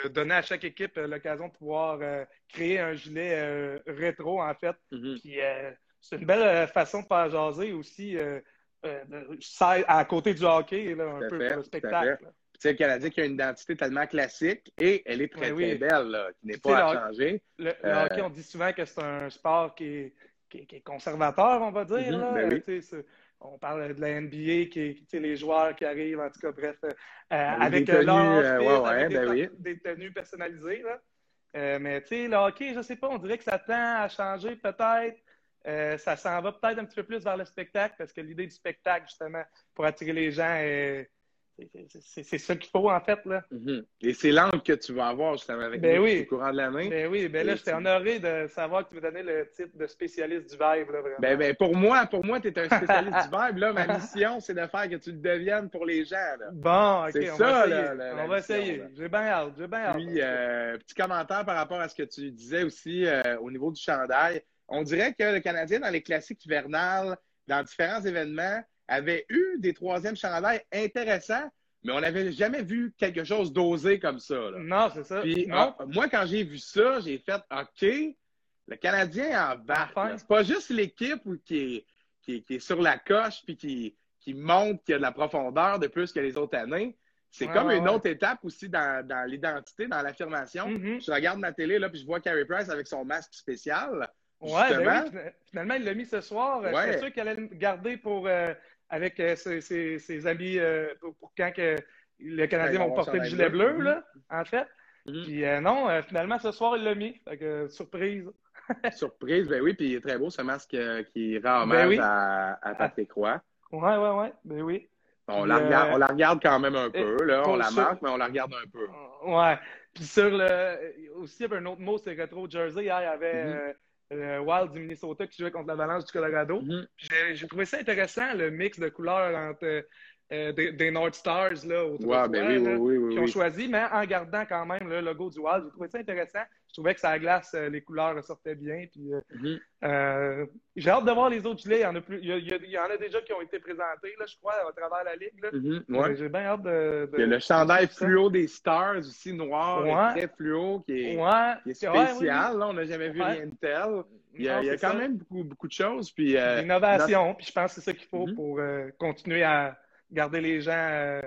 de donner à chaque équipe euh, l'occasion de pouvoir euh, créer un gilet rétro, en fait. Mhm. Puis c'est une belle façon de faire jaser aussi. à côté du hockey, là, un peu fait, pour le spectacle. Tu sais, le Canadien qui a une identité tellement classique et elle est très, très belle, là, qui n'est pas à le- changer. Le, le Euh, hockey, on dit souvent que c'est un sport qui est, qui est- qui est conservateur, on va dire. Mhm, là. ben oui. On parle de la NBA, qui, est- les joueurs qui arrivent, en tout cas, bref, euh, Avec avec des euh, tenues, leur euh, outfit, ouais, ouais, avec ben des, tenues personnalisées. Là. Mais tu sais, le hockey, je sais pas, on dirait que ça tend à changer peut-être. Ça s'en va peut-être un petit peu plus vers le spectacle, parce que l'idée du spectacle, justement, pour attirer les gens, est- c'est- ça qu'il faut, en fait. Là. Mhm. Et c'est l'angle que tu vas avoir justement avec Ben nous oui. au courant de l'année. Ben oui, ben là, j'étais honoré de savoir que tu me donnais le titre de spécialiste du vibe, là, vraiment. Ben, ben, pour moi, pour moi, tu es un spécialiste du vibe. Là, ma mission, c'est de faire que tu le deviennes pour les gens. Là. Bon, ok, C'est on ça, va là, la- on la va mission, essayer. J'ai bien hâte, j'ai bien hâte. Puis, euh, petit commentaire par rapport à ce que tu disais aussi euh, au niveau du chandail. On dirait que le Canadien, dans les classiques hivernales, dans différents événements, avait eu des troisièmes chandails intéressants, mais on n'avait jamais vu quelque chose d'osé comme ça. là. Non, c'est ça. Puis, non. ah, moi, quand j'ai vu ça, j'ai fait OK, le Canadien embarque. Enfin. C'est pas juste l'équipe qui est, qui, est, qui est sur la coche puis qui, qui montre qu'il y a de la profondeur de plus que les autres années. C'est Ouais, comme ouais, une ouais. autre étape aussi dans, dans l'identité, dans l'affirmation. Mhm. Je regarde ma télé là, puis je vois Carey Price avec son masque spécial. Ouais, ben oui, fina- finalement, il l'a mis ce soir. Euh. J'étais sûr qu'il allait le garder pour, euh, avec euh, ses, ses- ses amis euh, pour, pour quand que le Canadien Ouais, va ils vont porter le gilet bleu. bleu, là, en fait. Mhm. Puis euh, non, euh, finalement, ce soir, il l'a mis. Fait que, euh, surprise. Surprise, ben oui, puis il est très beau ce masque qui rend Ben hommage oui. à, à Patrick Roy. Ouais, ouais, ouais. Ben oui. On, Puis, la regarde, on la regarde quand même un peu, là. On la marque, mais on la regarde un peu. Ouais. Puis sur le. Aussi, il y avait un autre mot, c'est Retro Jersey. Hier, il y avait Mhm. euh, le Wild du Minnesota qui jouait contre l'Avalanche du Colorado. Mhm. Puis J'ai j'ai trouvé ça intéressant, le mix de couleurs entre euh, des, des North Stars là, au Ouais, ben oui, oui, oui, qui ont choisi, mais en gardant quand même le logo du Wild. J'ai trouvé ça intéressant. Je trouvais que ça glace, euh, les couleurs ressortaient bien. Puis, euh, Mhm. euh, j'ai hâte de voir les autres gilets. Il y en a, plus, il y a- il en a déjà qui ont été présentés, là, je crois, à travers la ligue. Là. Mhm, ouais. J'ai bien hâte de, de- Il y a le chandail fluo des Stars aussi, noir, Ouais. et très fluo, qui est, Ouais. qui est oui. spécial. Là, on n'a jamais vu rien de tel. Il y a, Non, il y a c'est quand ça. même beaucoup, beaucoup de choses. Puis, euh, L'innovation, puis je pense que c'est ça qu'il faut Mhm. pour euh, continuer à garder les gens euh,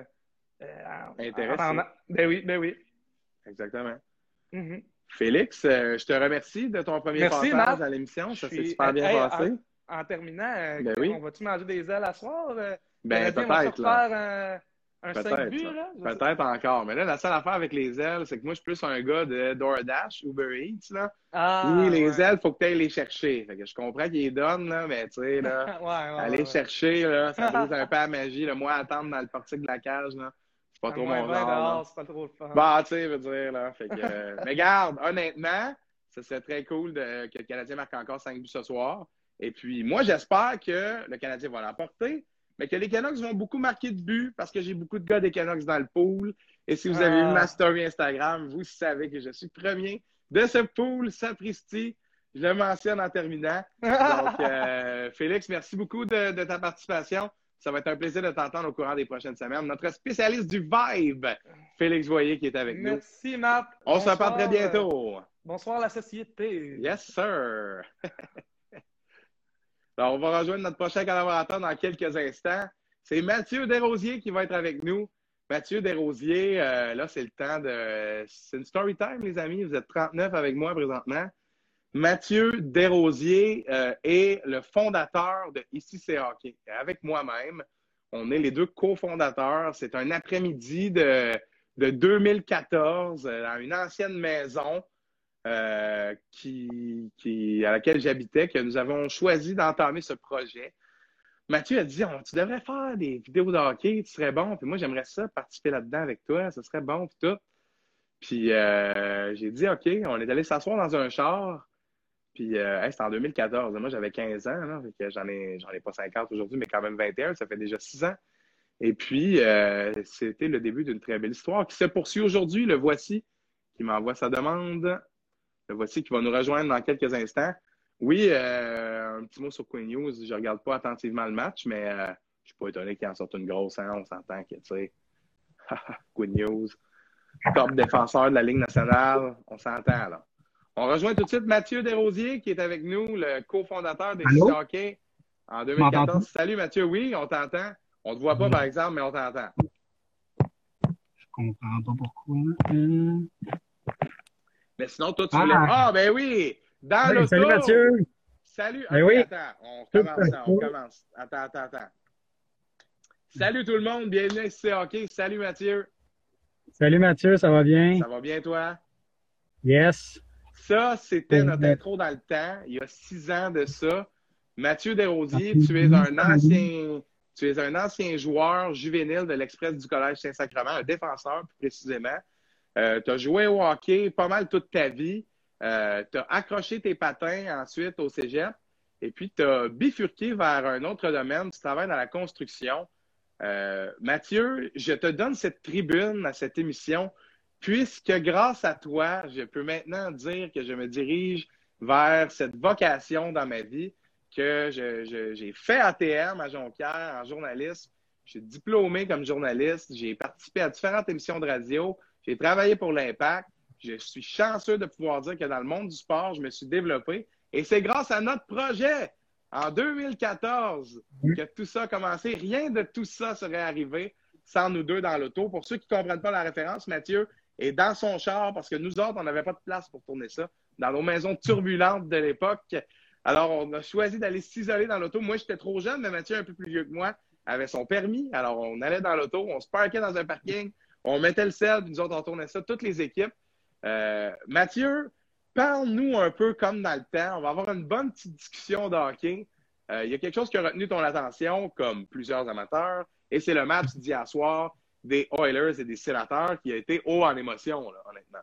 Intéressant. Ben oui, ben oui. Exactement. Félix, je te remercie de ton premier Merci, passage Matt. à l'émission. Ça s'est super bien Hey, passé. En terminant, euh, Ben oui. on va-tu manger des ailes à soir? euh, Ben, peut-être, là. un, un 5 Peut-être, là? là? Encore. Mais là, la seule affaire avec les ailes, c'est que moi, je suis plus un gars de DoorDash, Uber Eats, là. Ah, oui, les ouais. ailes, faut que tu ailles les chercher. Fait que je comprends qu'ils les donnent, là, mais tu sais, là, Ouais, ouais, aller chercher, là, ça brise un peu la magie. Le moi, attendre dans le portique de la cage, là, c'est pas trop mon 20 genre. c'est pas trop le fun. Bah, tu sais, je veux dire, là. Fait que, euh, mais garde, honnêtement, ce serait très cool de- que le Canadien marque encore 5 buts ce soir. Et puis, moi, j'espère que le Canadien va l'emporter, mais que les Canucks vont beaucoup marquer de buts parce que j'ai beaucoup de gars des Canucks dans le pool. Et si vous avez Ah. vu ma story Instagram, vous savez que je suis premier de ce pool, sapristi. Je le mentionne en terminant. Donc, euh, Félix, merci beaucoup de, de ta participation. Ça va être un plaisir de t'entendre au courant des prochaines semaines. Notre spécialiste du vibe, Félix Voyer, qui est avec nous. Merci, Matt. On se reparle très euh, bientôt. Bonsoir, la société. Yes, sir. Alors, on va rejoindre notre prochain collaborateur dans quelques instants. C'est Mathieu Desrosiers qui va être avec nous. Mathieu Desrosiers, euh, là, c'est le temps de. C'est une story time, les amis. Vous êtes 39 avec moi présentement. Mathieu Desrosiers euh, est le fondateur de Ici c'est hockey. Avec moi-même, on est les deux cofondateurs. C'est un après-midi de, de 2014 euh, dans une ancienne maison euh, qui, à laquelle j'habitais, que nous avons choisi d'entamer ce projet. Mathieu a dit Tu devrais faire des vidéos de hockey, tu serais bon. Puis moi, j'aimerais ça, participer là-dedans avec toi, ce serait bon. Puis tout. Puis euh, j'ai dit OK, on est allé s'asseoir dans un char. Puis euh, c'était en 2014. Moi, j'avais 15 ans. J'en ai, j'en ai pas 50 aujourd'hui, mais quand même 21. Ça fait déjà 6 ans. Et puis, euh, c'était le début d'une très belle histoire qui se poursuit aujourd'hui. Le voici qui m'envoie sa demande. Le voici qui va nous rejoindre dans quelques instants. Oui, euh, un petit mot sur Queen News. Je regarde pas attentivement le match, mais euh, je suis pas étonné qu'il en sorte une grosse. Hein? On s'entend que, tu sais, Queen News, top défenseur de la Ligue nationale, on s'entend là. On rejoint tout de suite Mathieu Desrosiers qui est avec nous, le cofondateur des Allô? Hockey en 2014. M'entends-tu? Salut Mathieu, oui, on t'entend. On te voit pas Oui. par exemple, mais on t'entend. Je comprends pas pourquoi. Euh, Mais sinon, toi, tu Ah. voulais. Ah, ben oui! Dans l'auto! salut Mathieu! Salut! Ben oui. Attends, on Tout commence, à ça, on fait. commence. Attends, attends, attends. Salut tout le monde, bienvenue à Hockey. Salut Mathieu, Salut Mathieu, ça va bien? ça va bien toi? Yes. Ça, c'était notre intro dans le temps, il y a six ans de ça. Mathieu Desrosiers, Ah, tu es un ancien, tu es un ancien joueur juvénile de l'Express du Collège Saint-Sacrement, un défenseur plus précisément. Euh, tu as joué au hockey pas mal toute ta vie. Euh, tu as accroché tes patins ensuite au cégep. Et puis, tu as bifurqué vers un autre domaine. Tu travailles dans la construction. Euh, Mathieu, je te donne cette tribune à cette émission puisque grâce à toi, je peux maintenant dire que je me dirige vers cette vocation dans ma vie que j'ai fait ATM à Jonquière en journaliste. Je suis diplômé comme journaliste. J'ai participé à différentes émissions de radio. J'ai travaillé pour l'Impact. Je suis chanceux de pouvoir dire que dans le monde du sport, je me suis développé. Et c'est grâce à notre projet en 2014 Oui. que tout ça a commencé. Rien de tout ça serait arrivé sans nous deux dans l'auto. Pour ceux qui ne comprennent pas la référence, Mathieu est dans son char parce que nous autres, on n'avait pas de place pour tourner ça dans nos maisons turbulentes de l'époque. Alors, on a choisi d'aller s'isoler dans l'auto. Moi, j'étais trop jeune, mais Mathieu, un peu plus vieux que moi, avait son permis. Alors, on allait dans l'auto, on se parquait dans un parking, on mettait le sel, puis nous autres, on tournait ça, toutes les équipes. Euh, Mathieu, parle-nous un peu comme dans le temps. On va avoir une bonne petite discussion de. Euh, il y a quelque chose qui a retenu ton attention, comme plusieurs amateurs, et c'est le match d'hier soir des Oilers et des Sénateurs qui a été haut en émotion, là, honnêtement.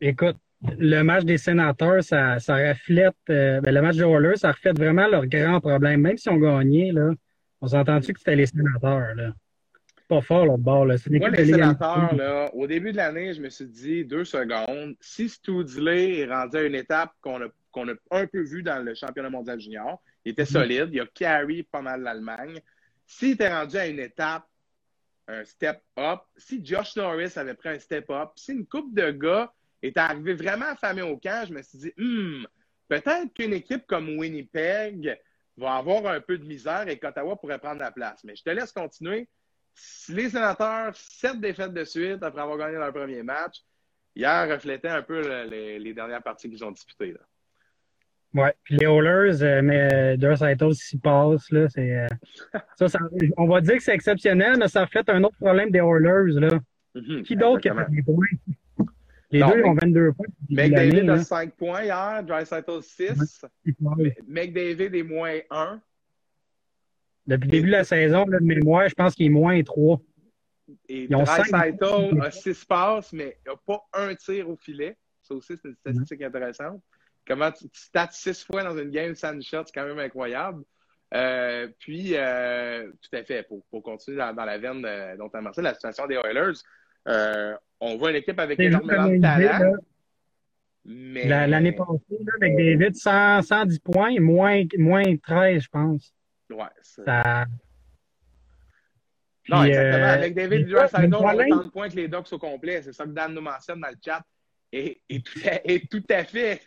Écoute, le match des sénateurs, ça, ça reflète, euh, ben, le match des Oilers, ça reflète vraiment leur grand problème. Même si on gagnait, là, on s'entend-tu que c'était les sénateurs, là? Pas fort, l'autre bord, là. C'est Moi, les sénateurs, là, au début de l'année, je me suis dit deux secondes. Si Stoudley est rendu à une étape qu'on a, qu'on a un peu vue dans le championnat mondial junior, il était solide, il a carry pas mal l'Allemagne. S'il était rendu à une étape, un step up, si Josh Norris avait pris un step up, si une coupe de gars était arrivée vraiment affamée au camp, je me suis dit, Hmm, peut-être qu'une équipe comme Winnipeg va avoir un peu de misère et qu'Ottawa pourrait prendre la place. Mais je te laisse continuer. les sénateurs, sept défaites de suite après avoir gagné leur premier match, hier reflétait un peu les, dernières parties qu'ils ont disputées. Ouais, puis les Oilers, euh, mais Deux Saito s'y passe, là, c'est. Euh, ça, ça, on va dire que c'est exceptionnel, mais ça reflète un autre problème des Oilers, là. Mm-hmm, qui d'autre qui a fait des points? Les deux ont 22 points. McDavid a 5 points hier, Dry 6. Ouais. McDavid est moins 1. Depuis le début de la saison, là, de mémoire, je pense qu'il est moins 3. Et Dreisaitl a 6 passes, mais il n'a pas un tir au filet. Ça aussi, c'est une statistique intéressante. Comment tu, tu stats 6 fois dans une game sans shot, c'est quand même incroyable. Euh, puis, euh, tout à fait, pour, pour continuer dans, dans, la veine dont tu as mentionné, la situation des Oilers, euh, on voit une équipe avec énormément de talent. Mais... L'année passée, là, avec David, 100, 110 points, moins, moins 13, je pense. Ouais, ça... non, exactement. Avec David Dreisaitl, on a autant de points que les Ducks au complet. C'est ça que Dan nous mentionne dans le chat. Et, et, tout, à, et tout, à, fait.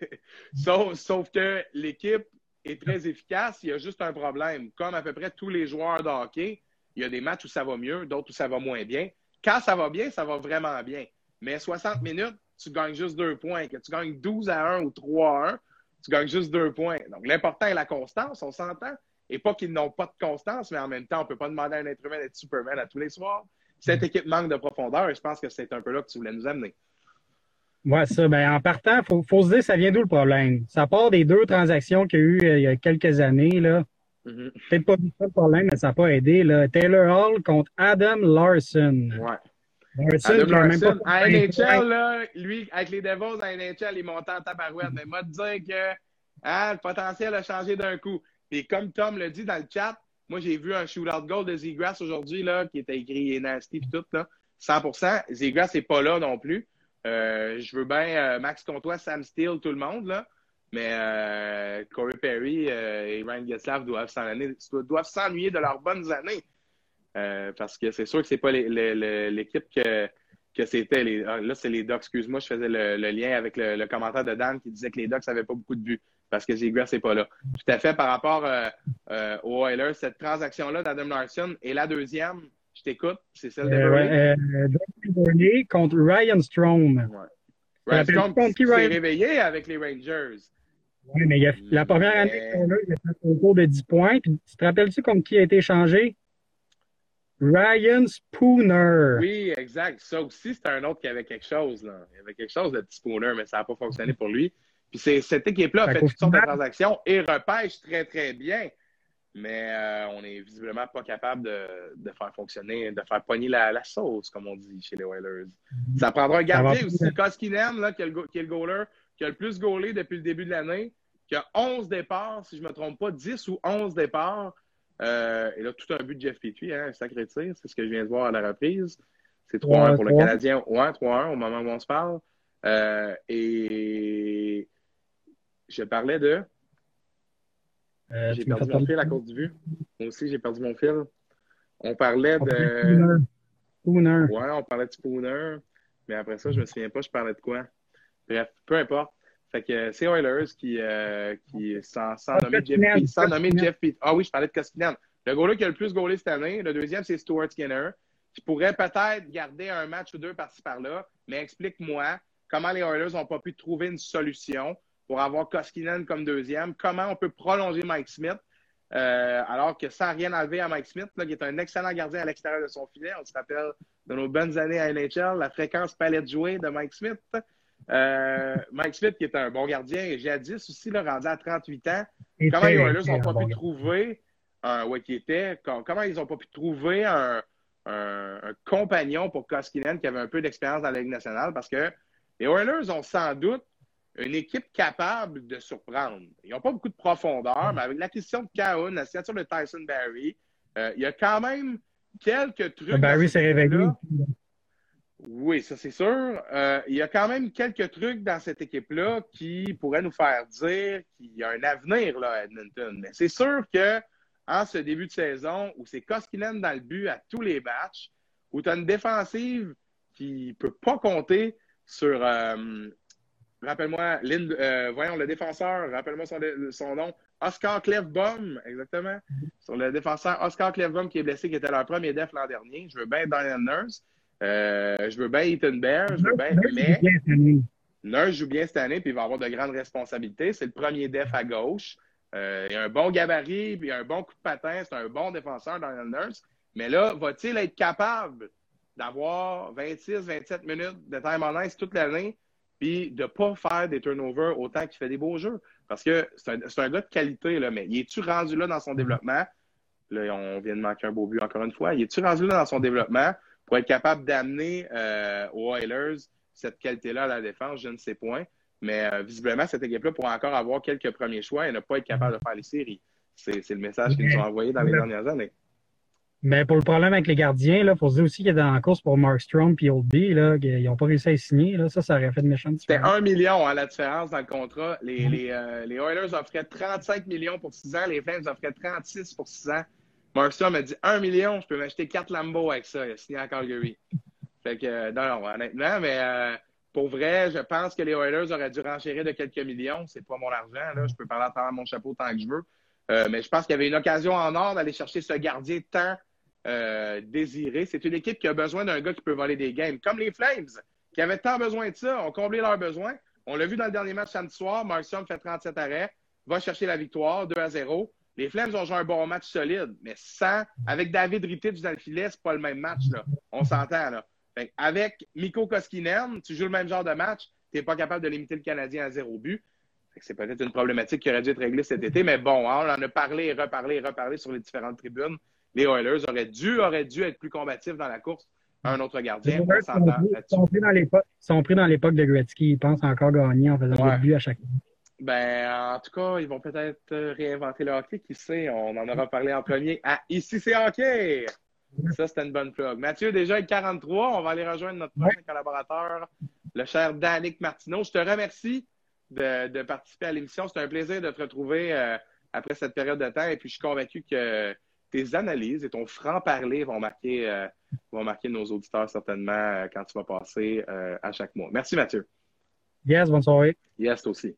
sauf, sauf que l'équipe est très efficace. Il y a juste un problème. Comme à peu près tous les joueurs de hockey, il y a des matchs où ça va mieux, d'autres où ça va moins bien. Quand ça va bien, ça va vraiment bien. Mais 60 minutes, tu gagnes juste deux points. Que tu gagnes 12 à 1 ou 3 à 1, tu gagnes juste deux points. Donc, l'important est la constance, on s'entend. Et pas qu'ils n'ont pas de constance, mais en même temps, on ne peut pas demander à un être humain d'être Superman à tous les soirs. Cette équipe manque de profondeur et je pense que c'est un peu là que tu voulais nous amener. Ouais, ça. Ben, en partant, il faut, faut, se dire, ça vient d'où le problème? Ça part des deux transactions qu'il y a eu euh, il y a quelques années, là. Mm-hmm. Peut-être pas du le problème, mais ça n'a pas aidé, là. Taylor Hall contre Adam Larson. Ouais. Larson, Adam Larson, à NHL, là, lui, avec les Devils à NHL, il montait en tabarouette. Mais moi, te dire que hein, le potentiel a changé d'un coup. Et comme Tom l'a dit dans le chat, moi, j'ai vu un shootout goal de Zegras aujourd'hui, là, qui était écrit nasty et tout, là. 100%. Zegras n'est pas là non plus. Euh, je veux bien euh, Max Comtois, Sam Steele, tout le monde, là. Mais euh, Corey Perry et Ryan Getzlaff doivent s'ennuyer de leurs bonnes années. Parce que c'est sûr que c'est pas l'équipe que, c'était. Ah, là, c'est les Ducks. Excuse-moi, je faisais le, lien avec le, commentaire de Dan qui disait que les Ducks n'avaient pas beaucoup de buts parce que Zegras n'est pas là. Tout à fait par rapport aux Oilers, cette transaction-là d'Adam Larson et la deuxième, je t'écoute, c'est celle de euh, contre Ryan Strom. Ryan Strom s'est réveillé avec les Rangers. Oui, mais il a, la première année qu'on a, il a fait un tour de 10 points. tu te rappelles-tu contre qui a été échangé? Ryan Spooner. Oui, exact. Ça aussi, c'était un autre qui avait quelque chose. Là. Il y avait quelque chose de petit Spooner, mais ça n'a pas fonctionné pour lui. Puis cette équipe-là a fait toutes sortes de transactions et repêche très, très bien. Mais euh, on n'est visiblement pas capable de, de, faire fonctionner, de faire pogner la, la, sauce, comme on dit chez les Oilers. Ça prendra un gardien aussi, Koskinen, là, qui, est le, qui est le goaler, qui a le plus goalé depuis le début de l'année, qui a 11 départs, si je ne me trompe pas, 10 ou 11 départs. Euh, et là, tout un but de Jeff Petrie, hein, un sacré tir, c'est ce que je viens de voir à la reprise. C'est 3-1 pour le Canadien. Ouais, 3-1 au moment où on se parle. Euh, et je parlais de. Euh, j'ai perdu mon fil à cause du vue. Moi aussi, j'ai perdu mon fil. On parlait de. Spooner. Ouais, on parlait de Spooner. Mais après ça, je me souviens pas, je parlais de quoi. Bref, peu importe. Fait que c'est Oilers qui, euh, qui sans, sans ah, nommer Jeff, sans nommer Jeff Ah oui, je parlais de Koskinen. Le goaler qui a le plus goalé cette année, le deuxième, c'est Stuart Skinner, qui pourrait peut-être garder un match ou deux par-ci par-là. Mais explique-moi comment les Oilers n'ont pas pu trouver une solution pour avoir Koskinen comme deuxième. Comment on peut prolonger Mike Smith, euh, alors que sans rien enlever à Mike Smith, là, qui est un excellent gardien à l'extérieur de son filet. On se rappelle de nos bonnes années à NHL, la fréquence palette jouée de Mike Smith. Euh, Mike Smith, qui est un bon gardien, et jadis aussi, là, rendu à 38 ans. comment les Oilers n'ont pas pu trouver un, ouais, qui était, comment ils n'ont pas pu trouver un, un, un, compagnon pour Koskinen qui avait un peu d'expérience dans la Ligue nationale parce que les Oilers ont sans doute une équipe capable de surprendre. Ils n'ont pas beaucoup de profondeur, mais avec l'acquisition de Cahoon, la signature de Tyson Barry, euh, il y a quand même quelques trucs. Barry s'est réveillé. Oui, ça c'est sûr. Euh, il y a quand même quelques trucs dans cette équipe-là qui pourraient nous faire dire qu'il y a un avenir là, à Edmonton. Mais c'est sûr que en ce début de saison, où c'est Koskinen dans le but à tous les matchs, où tu as une défensive qui ne peut pas compter sur, euh, rappelle-moi, euh, voyons, le défenseur, rappelle-moi son, son, nom, Oscar Clefbaum, exactement. Sur le défenseur Oscar Clefbaum qui est blessé, qui était leur premier def l'an dernier. Je veux bien Daniel Nurse. Euh, je veux bien Ethan Bear. Je veux bien, mais Nurse joue bien cette année, puis il va avoir de grandes responsabilités. C'est le premier def à gauche. Euh, il a un bon gabarit, puis il a un bon coup de patin. C'est un bon défenseur, Daniel Nurse. Mais là, va-t-il être capable d'avoir 26-27 minutes de time on ice toute l'année, puis de ne pas faire des turnovers autant qu'il fait des beaux jeux? Parce que c'est un, un, gars de qualité, là, mais il est-tu rendu là dans son développement? Là, on vient de manquer un beau but encore une fois. Il est-tu rendu là dans son développement pour être capable d'amener euh, aux Oilers cette qualité-là à la défense? Je ne sais point. Mais euh, visiblement, cette équipe-là pourra encore avoir quelques premiers choix et ne pas être capable de faire les séries. C'est le message qu'ils nous ont envoyé dans les dernières années. Mais pour le problème avec les gardiens, il faut se dire aussi qu'il est dans la course pour Markstrom et Old B. Là, ils n'ont pas réussi à signer. Là. Ça, ça aurait fait de méchantes C'était un million à hein, la différence dans le contrat. Les, les, euh, les, Oilers offraient 35 millions pour 6 ans. Les Flames offraient 36 pour 6 ans. Markstrom a dit 1 million, je peux m'acheter 4 Lambeaux avec ça. Il a signé à Calgary. Fait que, euh, non, non, honnêtement, mais euh, pour vrai, je pense que les Oilers auraient dû renchérir de quelques millions. C'est pas mon argent. Là. Je peux parler à travers mon chapeau tant que je veux. mais je pense qu'il y avait une occasion en or d'aller chercher ce gardien tant euh, désiré. C'est une équipe qui a besoin d'un gars qui peut voler des games. Comme les Flames, qui avaient tant besoin de ça, ont comblé leurs besoins. On l'a vu dans le dernier match samedi soir. Markstrom fait 37 arrêts, va chercher la victoire, 2 à 0. Les Flames ont joué un bon match solide, mais sans, avec David Rittich dans le filet, c'est pas le même match. On s'entend. là. avec Mikko Koskinen, tu joues le même genre de match, tu n'es pas capable de limiter le Canadien à zéro but. C'est peut-être une problématique qui aurait dû être réglée cet été, mais bon, hein, on en a parlé et reparlé et reparlé sur les différentes tribunes les Oilers auraient dû, auraient dû être plus combatifs dans la course à un autre gardien. Ils sont, pris dans l'époque de Gretzky. Ils pensent encore gagner en faisant des buts à chaque fois. Ben, en tout cas, ils vont peut-être euh, réinventer le hockey. Qui sait? On en aura parlé en premier à Ici, c'est hockey! Ça, c'était une bonne plug. Mathieu, déjà avec 43, on va aller rejoindre notre prochain collaborateur, le cher Danick Martineau. Je te remercie de, participer à l'émission. C'est un plaisir de te retrouver euh, après cette période de temps. Et puis, je suis convaincu que tes analyses et ton franc-parler vont marquer, euh, vont marquer nos auditeurs certainement euh, quand tu vas passer euh, à chaque mois. Merci Mathieu. Yes, bonne soirée. Yes, aussi.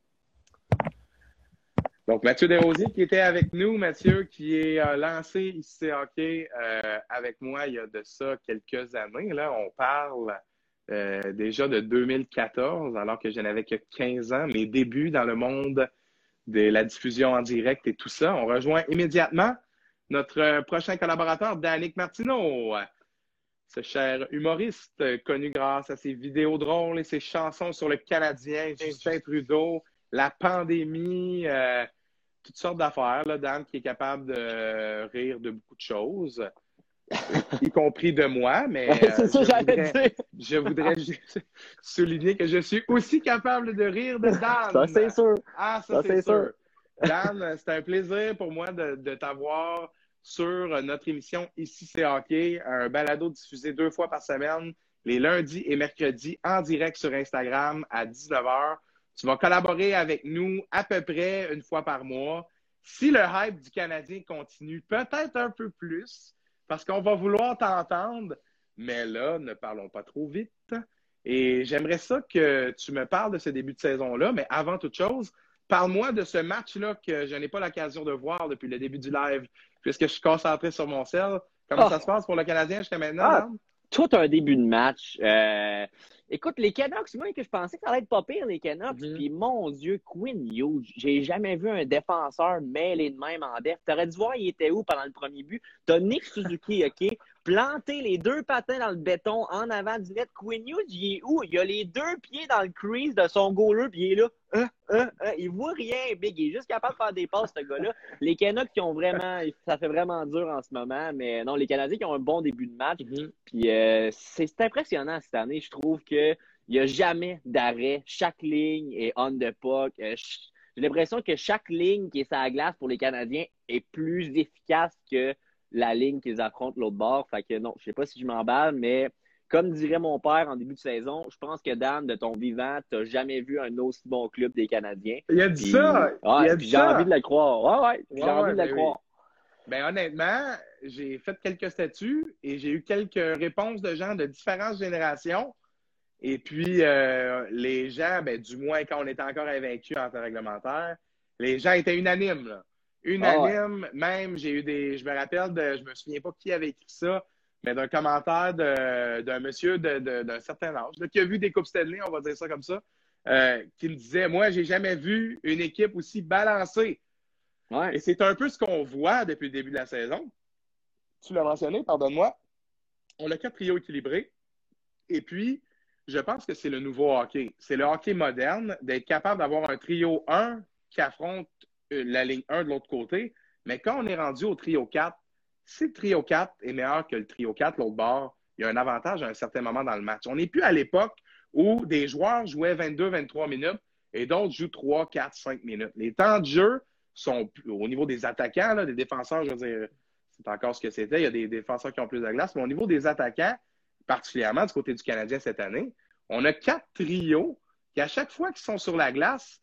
Donc, Mathieu Desrosiers qui était avec nous, Mathieu qui est lancé ici hockey avec moi il y a de ça quelques années. Là, on parle déjà de 2014, alors que je n'avais que 15 ans, mes débuts dans le monde de la diffusion en direct et tout ça. On rejoint immédiatement notre euh, prochain collaborateur, Danick Martineau. Ce cher humoriste connu grâce à ses vidéos drôles et ses chansons sur le Canadien, Justin Trudeau, la pandémie, euh, toutes sortes d'affaires. Dan qui est capable de rire de beaucoup de choses, y compris de moi. Mais euh, ça, je, voudrais, je voudrais souligner que je suis aussi capable de rire de Dan. Ça, c'est sûr. Ah, ça, c'est sûr. Dan, c'est un plaisir pour moi de t'avoir sur notre émission Ici c'est hockey, un balado diffusé deux fois par semaine, les lundis et mercredis en direct sur Instagram à 19h. Tu vas collaborer avec nous à peu près une fois par mois. Si le hype du Canadien continue, peut-être un peu plus, parce qu'on va vouloir t'entendre, mais là, ne parlons pas trop vite. Et j'aimerais ça que tu me parles de ce début de saison-là, mais avant toute chose, parle-moi de ce match-là que je n'ai pas l'occasion de voir depuis le début du live puisque je suis concentré sur mon sel. Comment ça ah. se passe pour le Canadien jusqu'à maintenant? Ah, tout un début de match. Euh, écoute, les Canucks, moi, que je pensais que ça allait être pas pire, les Canucks. Mm-hmm. Puis, mon Dieu, Quinn Hughes, j'ai jamais vu un défenseur mêlé de même en def. T'aurais dû voir, il était où pendant le premier but. T'as Nick Suzuki, OK? planter les deux patins dans le béton en avant du net. Quinn Hughes, il est où? Il a les deux pieds dans le crease de son goaler, puis il est là. Euh, euh, euh, il voit rien, Big. Il est juste capable de faire des passes, ce gars-là. Les Canucks qui ont vraiment. Ça fait vraiment dur en ce moment, mais non, les Canadiens qui ont un bon début de match. Mm-hmm. Puis c'est impressionnant cette année. Je trouve qu'il n'y a jamais d'arrêt. Chaque ligne est on the puck. J'ai l'impression que chaque ligne qui est sur la glace pour les Canadiens est plus efficace que la ligne qu'ils affrontent l'autre bord. Fait que non, je sais pas si je m'emballe, mais comme dirait mon père en début de saison, je pense que Dan, de ton vivant, t'as jamais vu un aussi bon club des Canadiens. Il a dit ça! j'ai envie de le croire. Ouais, ouais, j'ai envie de le ben croire. Ben, honnêtement, j'ai fait quelques statuts et j'ai eu quelques réponses de gens de différentes générations. Et puis, euh, les gens, ben, du moins quand on était encore invaincu en temps réglementaire, les gens étaient unanimes. Là. Unanimes, même, j'ai eu des. Je me rappelle, de, je me souviens pas qui avait écrit ça, mais d'un commentaire d'un monsieur d'un certain âge, qui a vu des Coupes Stanley, on va dire ça comme ça, euh, qui me disait Moi, j'ai jamais vu une équipe aussi balancée. Et c'est un peu ce qu'on voit depuis le début de la saison. Tu l'as mentionné, pardonne-moi. On a quatre trios équilibrés. Et puis, je pense que c'est le nouveau hockey. C'est le hockey moderne, d'être capable d'avoir un trio 1 qui affronte euh, la ligne 1 de l'autre côté. Mais quand on est rendu au trio 4, si le trio 4 est meilleur que le trio 4, l'autre bord, il y a un avantage à un certain moment dans le match. On n'est plus à l'époque où des joueurs jouaient 22-23 minutes et d'autres jouent 3, 4, 5 minutes. Les temps de jeu sont au niveau des attaquants, des défenseurs, je veux dire, c'est encore ce que c'était. Il y a des défenseurs qui ont plus de glace, mais au niveau des attaquants, particulièrement du côté du Canadien cette année, on a quatre trios qui, à chaque fois qu'ils sont sur la glace,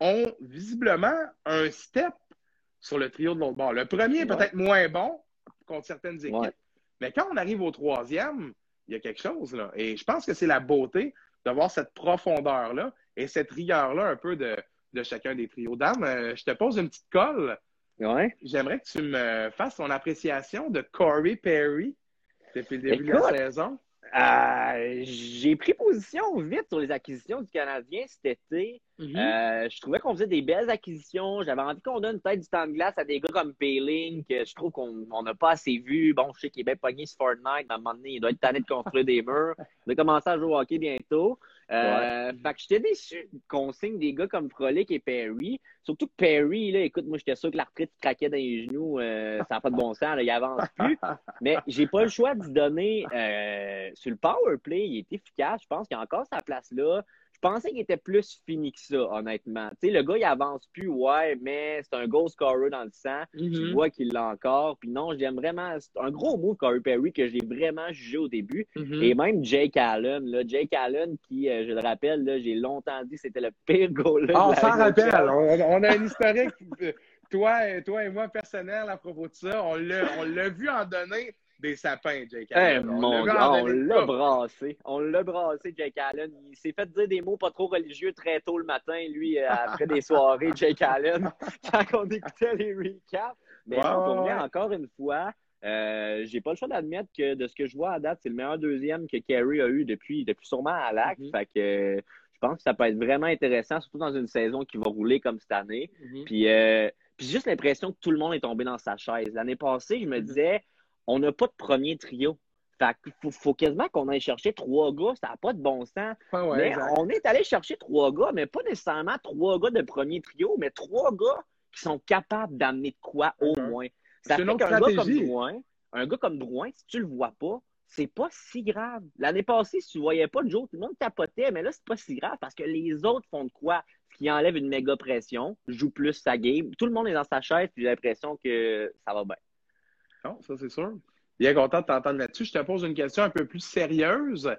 ont visiblement un step sur le trio de l'autre bord. Le premier est peut-être moins bon contre certaines équipes, mais quand on arrive au troisième, il y a quelque chose là. Et je pense que c'est la beauté d'avoir cette profondeur-là et cette rigueur-là un peu de, chacun des trios. Dame, euh, je te pose une petite colle. J'aimerais que tu me fasses ton appréciation de Corey Perry depuis le début de la saison. Euh, j'ai pris position vite sur les acquisitions du Canadien cet été. Mm-hmm. Euh, je trouvais qu'on faisait des belles acquisitions. J'avais envie qu'on donne peut-être du temps de glace à des gars comme Payling, que je trouve qu'on n'a pas assez vu. Bon, je sais qu'il est bien pogné sur Fortnite, mais à un moment donné, il doit être tanné de construire des murs. Il va commencer à jouer au hockey bientôt. Euh, Fait que j'étais déçu qu'on signe des gars comme Frolic et Perry. Surtout que Perry, là, écoute, moi, j'étais sûr que l'arthrite craquait dans les genoux. Euh, ça n'a pas de bon sens, là, il avance plus. Mais j'ai pas le choix de donner euh, sur le power play. Il est efficace. Je pense qu'il a encore sa place là. Je pensais qu'il était plus fini que ça, honnêtement. Tu sais, le gars, il avance plus, ouais, mais c'est un goal scorer dans le sang. Tu mm-hmm. vois qu'il l'a encore. Puis non, j'aime vraiment. C'est un gros mot, Corey Perry, que j'ai vraiment jugé au début. Mm-hmm. Et même Jake Allen. Là, Jake Allen, qui, euh, je le rappelle, j'ai longtemps dit que c'était le pire goal. Ah, on s'en rappelle. On, a un historique, toi, toi et moi, personnel, à propos de ça. On l'a vu en donner des sapins, Jake Allen. on l'a brassé. On l'a brassé, Jake Allen. Il s'est fait dire des mots pas trop religieux très tôt le matin, lui, euh, après des soirées, Jake Allen, quand on écoutait les recaps. Mais encore une fois, euh, j'ai pas le choix d'admettre que de ce que je vois à date, c'est le meilleur deuxième que Kerry a eu depuis, depuis sûrement à l'acte. Mm-hmm. Fait que je pense que ça peut être vraiment intéressant, surtout dans une saison qui va rouler comme cette année. Mm-hmm. Puis, euh, puis juste l'impression que tout le monde est tombé dans sa chaise. L'année passée, je me mm-hmm. disais, on n'a pas de premier trio. Fait qu'il faut, quasiment qu'on aille chercher trois gars, ça n'a pas de bon sens. mais on est allé chercher trois gars, mais pas nécessairement trois gars de premier trio, mais trois gars qui sont capables d'amener de quoi au uh-huh. moins. Ça fait qu'un gars comme Drouin, un gars comme Drouin, si tu le vois pas, c'est pas si grave. L'année passée, si tu voyais pas Joe, tout le monde tapotait, mais là, c'est pas si grave parce que les autres font de quoi? Ce qui enlève une méga pression, joue plus sa game. Tout le monde est dans sa chaise, puis j'ai l'impression que ça va bien. Non, ça c'est sûr. Bien content de t'entendre là-dessus. Je te pose une question un peu plus sérieuse.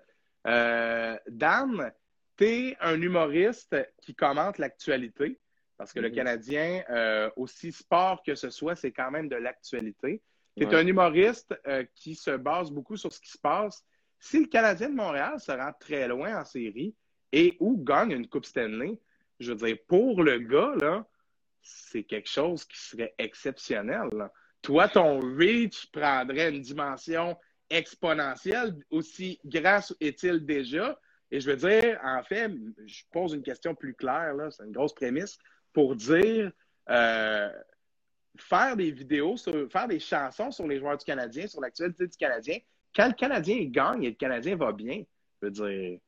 Euh, Dan, tu es un humoriste qui commente l'actualité, parce que le mm-hmm. Canadien, euh, aussi sport que ce soit, c'est quand même de l'actualité. Tu es un humoriste euh, qui se base beaucoup sur ce qui se passe. Si le Canadien de Montréal se rend très loin en série et ou gagne une Coupe Stanley, je veux dire, pour le gars, là, c'est quelque chose qui serait exceptionnel. Là toi, ton reach prendrait une dimension exponentielle, aussi grasse est-il déjà? Et je veux dire, en fait, je pose une question plus claire, là, c'est une grosse prémisse, pour dire euh, faire des vidéos, faire des chansons sur les joueurs du Canadien, sur l'actualité du Canadien, quand le Canadien gagne et le Canadien va bien, je veux dire,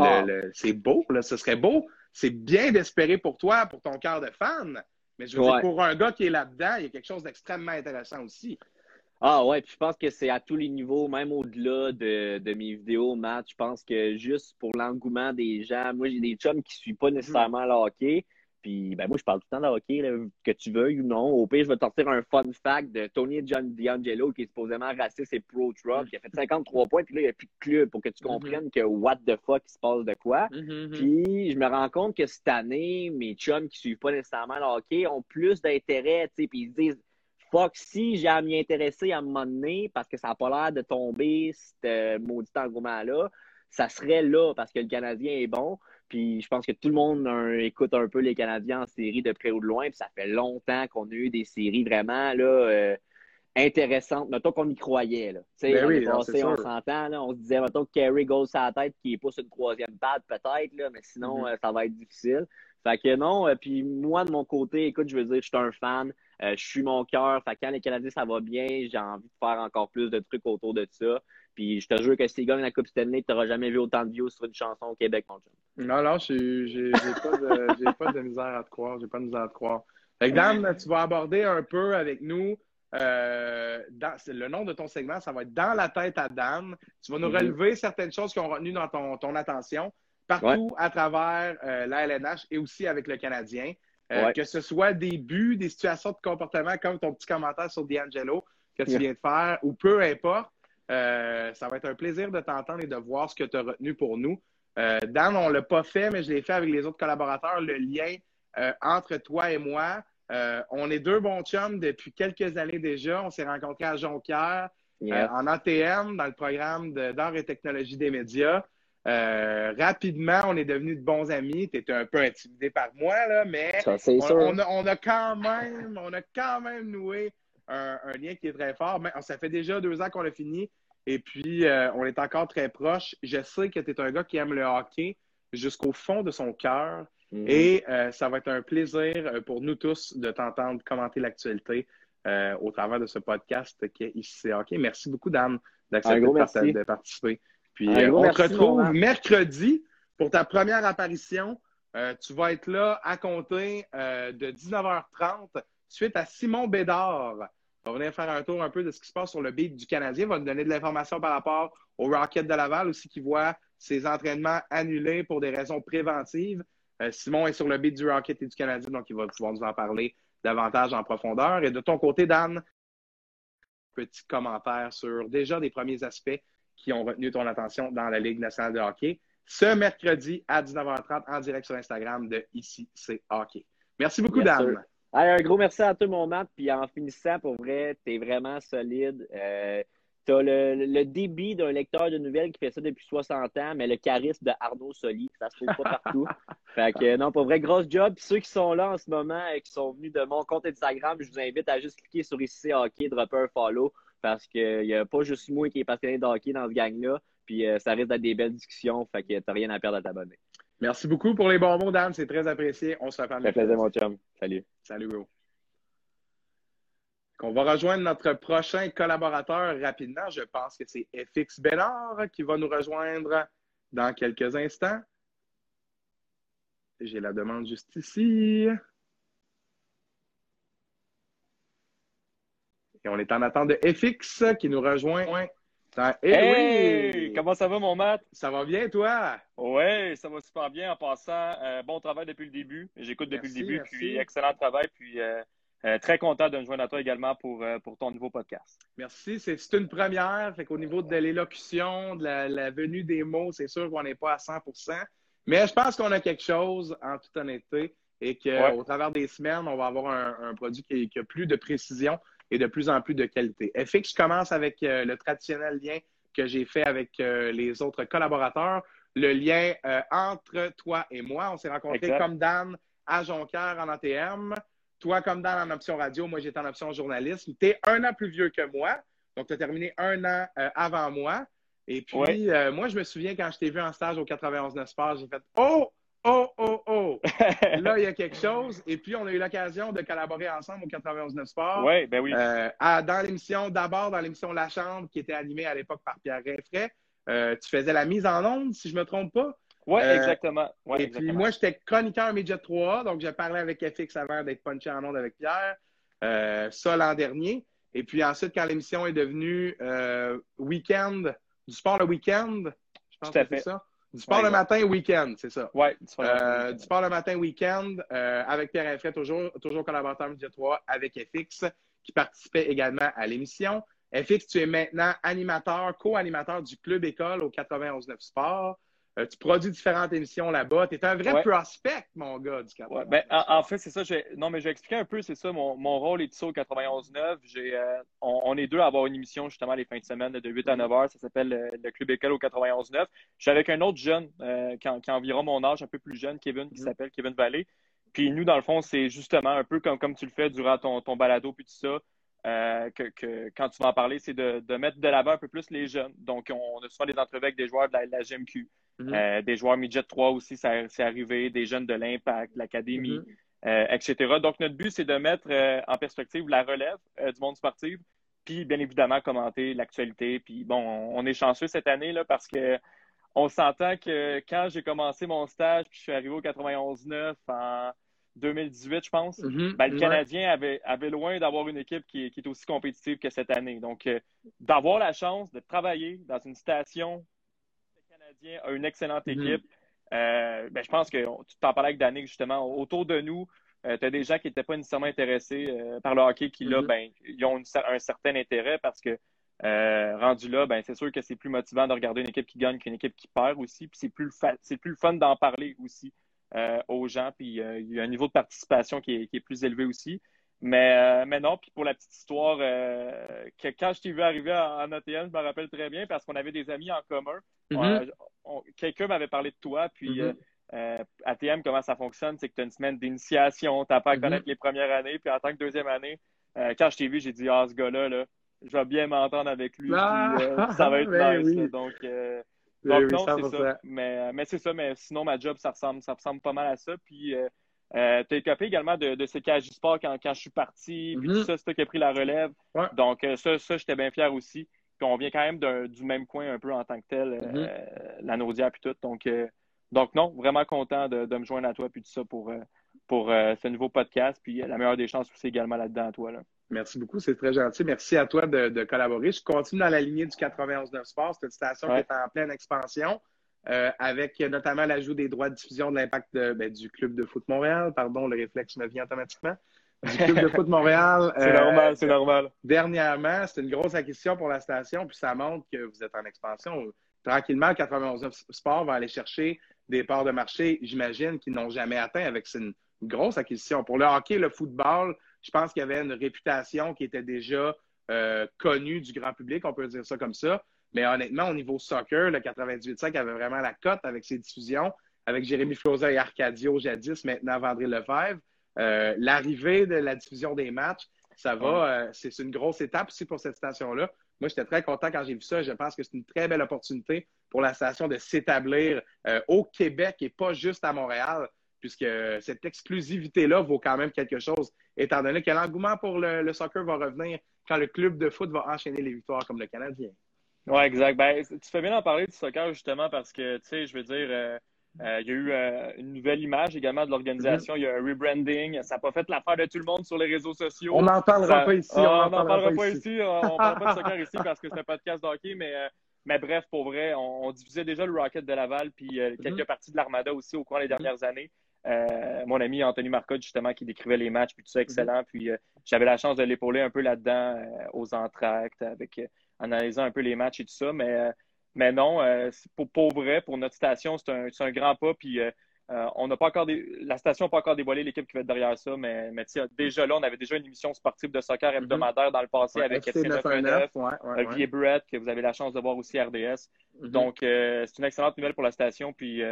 ah. c'est beau, là, ce serait beau. C'est bien d'espérer pour toi, pour ton cœur de fan, mais je veux dire, pour un gars qui est là-dedans, il y a quelque chose d'extrêmement intéressant aussi. Ah ouais, puis je pense que c'est à tous les niveaux, même au-delà de, de, mes vidéos, Matt. Je pense que juste pour l'engouement des gens, moi j'ai des chums qui ne suivent pas nécessairement le hockey. Puis, ben, moi, je parle tout le temps de hockey, que tu veuilles ou non. Au pire, je vais te sortir un fun fact de Tony John D'Angelo, qui est supposément raciste et pro-Trump, qui a fait 53 points, puis là, il n'y a plus de club pour que tu mm-hmm. comprennes que what the fuck, il se passe de quoi. Mm-hmm. Puis, je me rends compte que cette année, mes chums qui ne suivent pas nécessairement le hockey ont plus d'intérêt, tu sais, puis ils se disent, fuck, si j'ai à m'y intéresser à un moment donné, parce que ça n'a pas l'air de tomber, ce maudit engouement-là, ça serait là parce que le Canadien est bon. Puis je pense que tout le monde écoute un peu les Canadiens en série de près ou de loin. Puis ça fait longtemps qu'on a eu des séries vraiment là, euh, intéressantes. Mettons qu'on y croyait. Là. Ben on s'entend. On se disait, mettons que Kerry goes à la tête qui pousse une troisième patte peut-être, mais sinon, mm-hmm. euh, ça va être difficile. Fait que non, euh, puis moi, de mon côté, écoute, je veux dire, je suis un fan. je suis mon cœur. Fait que quand les Canadiens, ça va bien, j'ai envie de faire encore plus de trucs autour de ça. Puis je te jure que si tu gagnes la Coupe Stanley, tu n'auras jamais vu autant de views sur une chanson au Québec, mon chum. Non, non, j'ai pas, de, pas de misère à te croire. J'ai pas de misère à te croire. Fait que Dan, tu vas aborder un peu avec nous. Euh, le nom de ton segment, ça va être Dans la tête à Dan. Tu vas nous mm-hmm. relever certaines choses qui ont retenu dans ton, ton attention partout à travers euh, la LNH et aussi avec le Canadien. Euh, que ce soit des buts, des situations de comportement comme ton petit commentaire sur D'Angelo que tu viens de faire ou peu importe. Euh, ça va être un plaisir de t'entendre et de voir ce que tu as retenu pour nous. Euh, Dan, on ne l'a pas fait, mais je l'ai fait avec les autres collaborateurs, le lien euh, entre toi et moi. on est deux bons chums depuis quelques années déjà. On s'est rencontrés à Jonquière, en ATM, dans le programme d'art et technologie des médias. rapidement, on est devenus de bons amis. Tu étais un peu intimidé par moi, là, mais on, a, quand même, on a quand même noué un, lien qui est très fort. Mais, ça fait déjà deux ans qu'on l'a fini et puis euh, on est encore très proches. Je sais que tu es un gars qui aime le hockey jusqu'au fond de son cœur. Mhm. Et euh, ça va être un plaisir euh, pour nous tous de t'entendre commenter l'actualité au travers de ce podcast qui est ici Hockey. Merci beaucoup, Dan, d'accepter de, participer. Puis on te retrouve mercredi pour ta première apparition. tu vas être là à compter de 19h30 suite à Simon Bédard on va venir faire un tour un peu de ce qui se passe sur le beat du Canadien. On va nous donner de l'information par rapport au Rocket de Laval aussi qui voit ses entraînements annulés pour des raisons préventives. Euh, Simon est sur le beat du Rocket et du Canadien, donc il va pouvoir nous en parler davantage en profondeur. Et de ton côté, Dan, petit commentaire sur déjà des premiers aspects qui ont retenu ton attention dans la Ligue nationale de hockey. Ce mercredi à 19h30 en direct sur Instagram de Ici, c'est hockey. Merci beaucoup, Dan un gros merci à tout mon Matt. Puis en finissant, pour vrai, tu es vraiment solide. Euh, tu as le, débit d'un lecteur de nouvelles qui fait ça depuis 60 ans, mais le charisme de Arnaud Soli, ça se trouve pas partout. fait que non, pour vrai, grosse job. Puis ceux qui sont là en ce moment et qui sont venus de mon compte Instagram, je vous invite à juste cliquer sur ici hockey, dropper un follow, parce qu'il n'y a pas juste moi qui est passionné de hockey dans ce gang-là. Puis euh, ça risque d'être des belles discussions, fait que t'as rien à perdre à t'abonner. Merci beaucoup pour les bons mots, Dan. C'est très apprécié. On se reparle. Ça fait plaisir, mon chum. Salut. Salut, bro. On va rejoindre notre prochain collaborateur rapidement. Je pense que c'est FX Bénard qui va nous rejoindre dans quelques instants. J'ai la demande juste ici. Et on est en attente de FX qui nous rejoint eh hey, Comment ça va, mon Matt? Ça va bien, toi? Oui, ça va super bien. En passant, euh, bon travail depuis le début. J'écoute depuis le début, puis excellent travail, puis euh, euh, très content de me joindre à toi également pour, pour ton nouveau podcast. Merci. C'est une première. Fait qu'au niveau de l'élocution, de la, venue des mots, c'est sûr qu'on n'est pas à 100% Mais je pense qu'on a quelque chose, en toute honnêteté, et qu'au travers des semaines, on va avoir un, produit qui, qui, a plus de précision et de plus en plus de qualité. FX, je commence avec euh, le traditionnel lien que j'ai fait avec euh, les autres collaborateurs, le lien euh, entre toi et moi. On s'est rencontrés comme Dan à Jonquière en ATM, toi comme Dan en option radio, moi j'étais en option journalisme. Tu es un an plus vieux que moi, donc tu as terminé un an avant moi. Et puis, moi, je me souviens quand je t'ai vu en stage au 91 Sport, j'ai fait Oh, oh, oh, oh, là, il y a quelque chose. Et puis, on a eu l'occasion de collaborer ensemble au 91 Sport. Oui, ben oui. Euh, dans l'émission, d'abord dans l'émission La Chambre, qui était animée à l'époque par Pierre Rinfray. Euh, tu faisais la mise en onde, si je ne me trompe pas. Oui, euh, exactement. et puis, moi, j'étais chroniqueur Média 3 donc j'ai parlé avec FX avant d'être punché en onde avec Pierre. ça l'an dernier. Et puis ensuite, quand l'émission est devenue Weekend, du sport le week-end, je pense que c'est ça. Du sport le matin, week-end, c'est ça. Oui, du sport, le matin, euh, week-end, euh, avec Pierre Infray, toujours, toujours collaborateur Média 3, avec FX, qui participait également à l'émission. FX, tu es maintenant animateur, co-animateur du Club École au 91.9 Sport. Euh, tu produis différentes émissions là-bas. Tu es un vrai prospect, mon gars, du ouais, ben, en, fait, c'est ça. Non, mais je vais expliquer un peu, c'est ça, mon, mon rôle est au 91.9. Euh, on, on, est deux à avoir une émission, justement, les fins de semaine, de 8 à 9 heures. Ça s'appelle le, Club École au 91.9. Je suis avec un autre jeune euh, qui, a environ mon âge, un peu plus jeune, Kevin, qui mm-hmm. s'appelle Kevin Vallée. Puis nous, dans le fond, c'est justement un peu comme, comme tu le fais durant ton, ton balado, puis tout ça. Euh, que, quand tu vas en parler, c'est de, mettre de l'avant un peu plus les jeunes. Donc, on, a souvent des entrevues avec des joueurs de la, GMQ, mhm. euh, des joueurs Midget 3 aussi, c'est arrivé, des jeunes de l'Impact, l'Académie, mhm. euh, etc. Donc, notre but, c'est de mettre en perspective la relève du monde sportif, puis bien évidemment commenter l'actualité. Puis bon, on, est chanceux cette année là parce que on s'entend que quand j'ai commencé mon stage, puis je suis arrivé au 91-9 en 2018, je pense, mhm. ben, le Canadien avait, avait loin d'avoir une équipe qui, est aussi compétitive que cette année. Donc, euh, d'avoir la chance de travailler dans une station, le Canadien a une excellente mhm. équipe. Euh, ben, je pense que tu t'en parlais avec Danick, justement. Autour de nous, euh, tu as des gens qui n'étaient pas nécessairement intéressés par le hockey qui, là, mhm. ben, ils ont un certain intérêt parce que rendu là, ben, c'est sûr que c'est plus motivant de regarder une équipe qui gagne qu'une équipe qui perd aussi. Puis c'est plus, c'est plus le fun d'en parler aussi. Euh, aux gens. Puis euh, il y a un niveau de participation qui est, plus élevé aussi. Mais, euh, mais, non, puis pour la petite histoire, que quand je t'ai vu arriver en, ATM, je me rappelle très bien parce qu'on avait des amis en commun. Mm-hmm. Quelqu'un m'avait parlé de toi, puis mm-hmm. ATM, comment ça fonctionne, c'est que tu as une semaine d'initiation, tu n'as pas à mm-hmm. connaître les premières années, puis en tant que deuxième année, quand je t'ai vu, j'ai dit, ah, ce gars-là, là, je vais bien m'entendre avec lui, ah! ça va être ben nice. donc, donc, non, c'est ça. Mais, euh, mais c'est ça, mais sinon, ma job, ça ressemble, ça ressemble pas mal à ça. Puis, euh, euh tu as écopé également de, de CKJ Sport quand, quand je suis parti. Puis tout mm-hmm. ça, c'est toi qui as pris la relève. Donc, euh, ça, ça j'étais bien fier aussi. Puis, on vient quand même du même coin un peu en tant que tel, mm-hmm. la Naudière puis tout. Donc, donc, non, vraiment content de, de, me joindre à toi puis tout ça pour, pour ce nouveau podcast. Puis, la meilleure des chances aussi également là-dedans à toi. Là. Merci beaucoup, c'est très gentil. Merci à toi de, collaborer. Je continue dans la lignée du 91.9 Sport. C'est une station qui est en pleine expansion, euh, avec notamment l'ajout des droits de diffusion de l'impact ben, du Club de foot Montréal. Pardon, le réflexe me vient automatiquement. Du Club de foot Montréal. c'est normal, c'est normal. Dernièrement, c'est une grosse acquisition pour la station, puis ça montre que vous êtes en expansion. Tranquillement, le 91.9 Sport va aller chercher des parts de marché, j'imagine, qu'ils n'ont jamais atteint avec une grosse acquisition. Pour le hockey, le football, je pense qu'il y avait une réputation qui était déjà euh, connue du grand public, on peut dire ça comme ça. Mais honnêtement, au niveau soccer, le 98.5 avait vraiment la cote avec ses diffusions, avec Jérémy Floza et Arcadio jadis, maintenant Vendré Lefebvre. Euh, l'arrivée de la diffusion des matchs, ça va, euh, c'est une grosse étape aussi pour cette station-là. Moi, j'étais très content quand j'ai vu ça. Je pense que c'est une très belle opportunité pour la station de s'établir au Québec et pas juste à Montréal puisque cette exclusivité-là vaut quand même quelque chose, étant donné que l'engouement pour le, soccer va revenir quand le club de foot va enchaîner les victoires comme le Canadien. Oui, exact. Ben, tu fais bien d'en parler du soccer justement parce que, tu sais, je veux dire, euh, euh, il y a eu euh, une nouvelle image également de l'organisation. Mm-hmm. Il y a un rebranding. Ça n'a pas fait l'affaire de tout le monde sur les réseaux sociaux. On n'en parlera pas ici. on n'en parlera, pas ici. On ne parle pas de soccer ici parce que c'est un podcast de hockey, mais mais bref, pour vrai, on, diffusait déjà le Rocket de Laval, puis mm-hmm. quelques parties de l'Armada aussi au cours des dernières années. Euh, mon ami Anthony Marcotte, justement, qui décrivait les matchs, puis tout ça, excellent. Puis euh, j'avais la chance de l'épauler un peu là-dedans, euh, aux entractes, avec, en analysant un peu les matchs et tout ça. Mais, mais non, pour, pour vrai, pour notre station, c'est un, un, grand pas. Puis on n'a pas encore la station n'a pas encore dévoilé l'équipe qui va être derrière ça, mais, mais déjà là, on avait déjà une émission sportive de soccer mm-hmm. hebdomadaire dans le passé avec FC 919, Olivier Brett, que vous avez la chance de voir aussi RDS. Mm-hmm. Donc, c'est une excellente nouvelle pour la station. Puis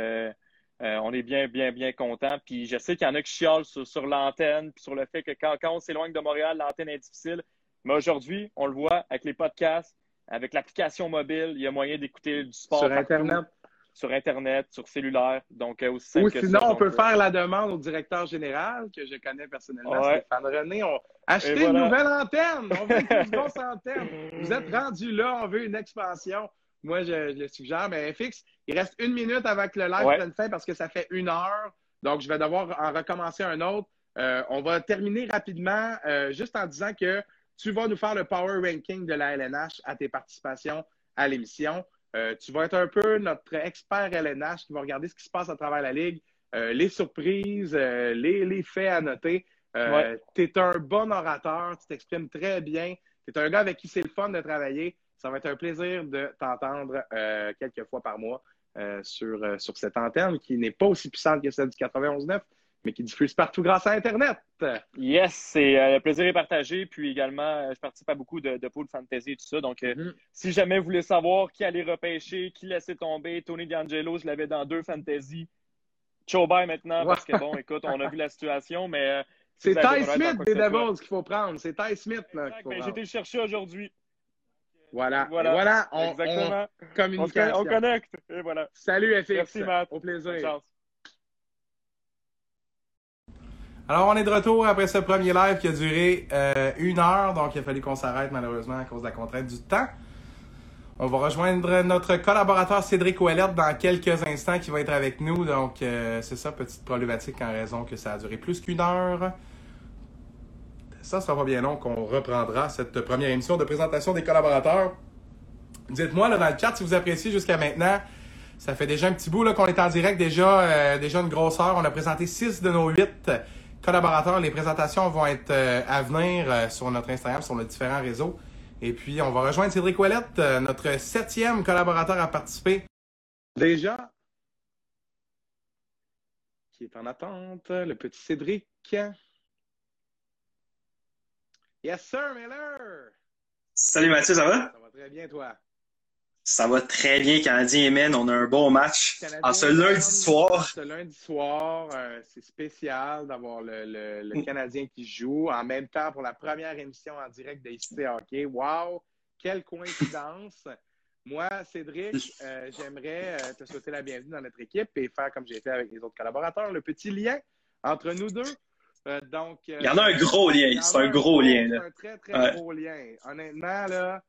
euh, on est bien, bien, bien content. Puis je sais qu'il y en a qui chialent sur, l'antenne, puis sur le fait que quand, on s'éloigne de Montréal, l'antenne est difficile. Mais aujourd'hui, on le voit avec les podcasts, avec l'application mobile, il y a moyen d'écouter du sport. Sur Internet. Sur Internet, sur cellulaire. Donc, euh, aussi Ou sinon, on peut faire la demande au directeur général, que je connais personnellement, Stéphane René. On... Achetez une nouvelle antenne! On veut une grosse antenne. Vous êtes rendu là, on veut une expansion. Moi, je, le suggère. Mais fixe, il reste une minute avant que le live prenne fin parce que ça fait une heure. Donc, je vais devoir en recommencer un autre. Euh, on va terminer rapidement euh, juste en disant que tu vas nous faire le power ranking de la LNH à tes participations à l'émission. Euh, tu vas être un peu notre expert LNH qui va regarder ce qui se passe à travers la ligue, les surprises, les, les, faits à noter. Tu es un bon orateur, tu t'exprimes très bien. Tu es un gars avec qui c'est le fun de travailler. Ça va être un plaisir de t'entendre quelques fois par mois. Sur, sur cette antenne qui n'est pas aussi puissante que celle du 91.9, mais qui diffuse partout grâce à Internet. Yes, c'est euh, le plaisir est partagé. Puis également, je participe à beaucoup de, de pool fantasy et tout ça. Donc, mm-hmm. si jamais vous voulez savoir qui allait repêcher, qui laissait tomber, Tony D'Angelo, je l'avais dans deux fantasy. Chobay maintenant, parce que bon, écoute, on a vu la situation, mais. c'est Ty Smith des Devils qu'il faut prendre. C'est Ty Smith. Là, ben, J'ai été le chercher aujourd'hui. Voilà. Voilà. voilà on, Exactement. On, on, connecte. Et voilà. Salut, FX. Merci, Matt. Au plaisir. Alors, on est de retour après ce premier live qui a duré euh, une heure, donc il a fallu qu'on s'arrête malheureusement à cause de la contrainte du temps. On va rejoindre notre collaborateur Cédric Ouellette dans quelques instants qui va être avec nous. Donc, euh, c'est ça, petite problématique en raison que ça a duré plus qu'une heure. Ça sera bien long qu'on reprendra cette première émission de présentation des collaborateurs. Dites-moi dans le chat si vous appréciez jusqu'à maintenant. Ça fait déjà un petit bout qu'on est en direct, déjà, euh, déjà une grosse heure. On a présenté six de nos huit collaborateurs. Les présentations vont être euh, à venir sur notre Instagram, sur nos différents réseaux. Et puis, on va rejoindre Cédric Ouellette, euh, notre septième collaborateur à participer. Déjà, qui est en attente, le petit Cédric. Yes, sir, Miller! Salut Mathieu, ça va? Ça va très bien, toi. Ça va très bien, Canadien et Men. On a un bon match. en ce lundi soir. Ce lundi soir, euh, c'est spécial d'avoir le, mm. Canadien qui joue. En même temps, pour la première émission en direct d'ICT Hockey. Wow! Quelle coïncidence! Moi, Cédric, euh, j'aimerais euh, te souhaiter la bienvenue dans notre équipe et faire comme j'ai fait avec les autres collaborateurs, le petit lien entre nous deux. Donc, il y en a un gros lien. C'est un gros lien. C'est un très, très gros lien. Honnêtement, là,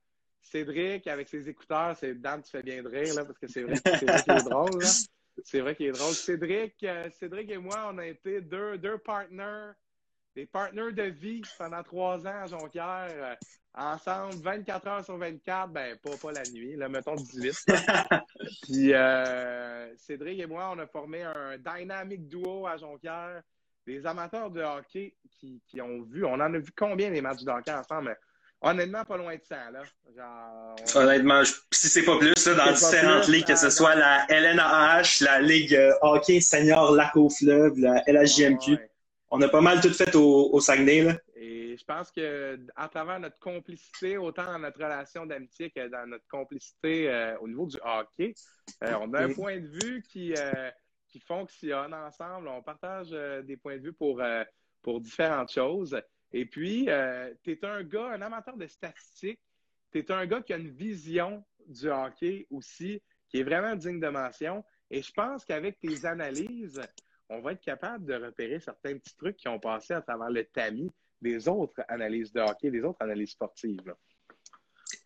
Cédric, avec ses écouteurs, c'est Dan, tu fais bien de rire, là, parce que c'est vrai, qu'il est drôle. C'est vrai qu'il est drôle. Cédric, euh, Cédric et moi, on a été deux, deux partners, des partners de vie pendant trois ans à Jonquière, euh, ensemble, 24 heures sur 24, ben, pas, pas la nuit, là, mettons 18. Puis, euh, Cédric et moi, on a formé un dynamic duo à Jonquière. Des amateurs de hockey qui, qui ont vu, on en a vu combien les matchs de hockey ensemble? Honnêtement, pas loin de ça, là. Honnêtement, si c'est pas plus, là, dans différentes ligues, que ce soit la LNAH, la Ligue euh, Hockey Senior Lac au Fleuve, la LHJMQ. On a pas mal tout fait au, Saguenay, là. Et je pense que à travers notre complicité, autant dans notre relation d'amitié que dans notre complicité euh, au niveau du hockey, euh, on a un point de vue qui, qui fonctionne ensemble. On partage des points de vue pour, pour différentes choses. Et puis, euh, tu es un gars, un amateur de statistiques. Tu es un gars qui a une vision du hockey aussi, qui est vraiment digne de mention. Et je pense qu'avec tes analyses, on va être capable de repérer certains petits trucs qui ont passé à travers le tamis des autres analyses de hockey, des autres analyses sportives.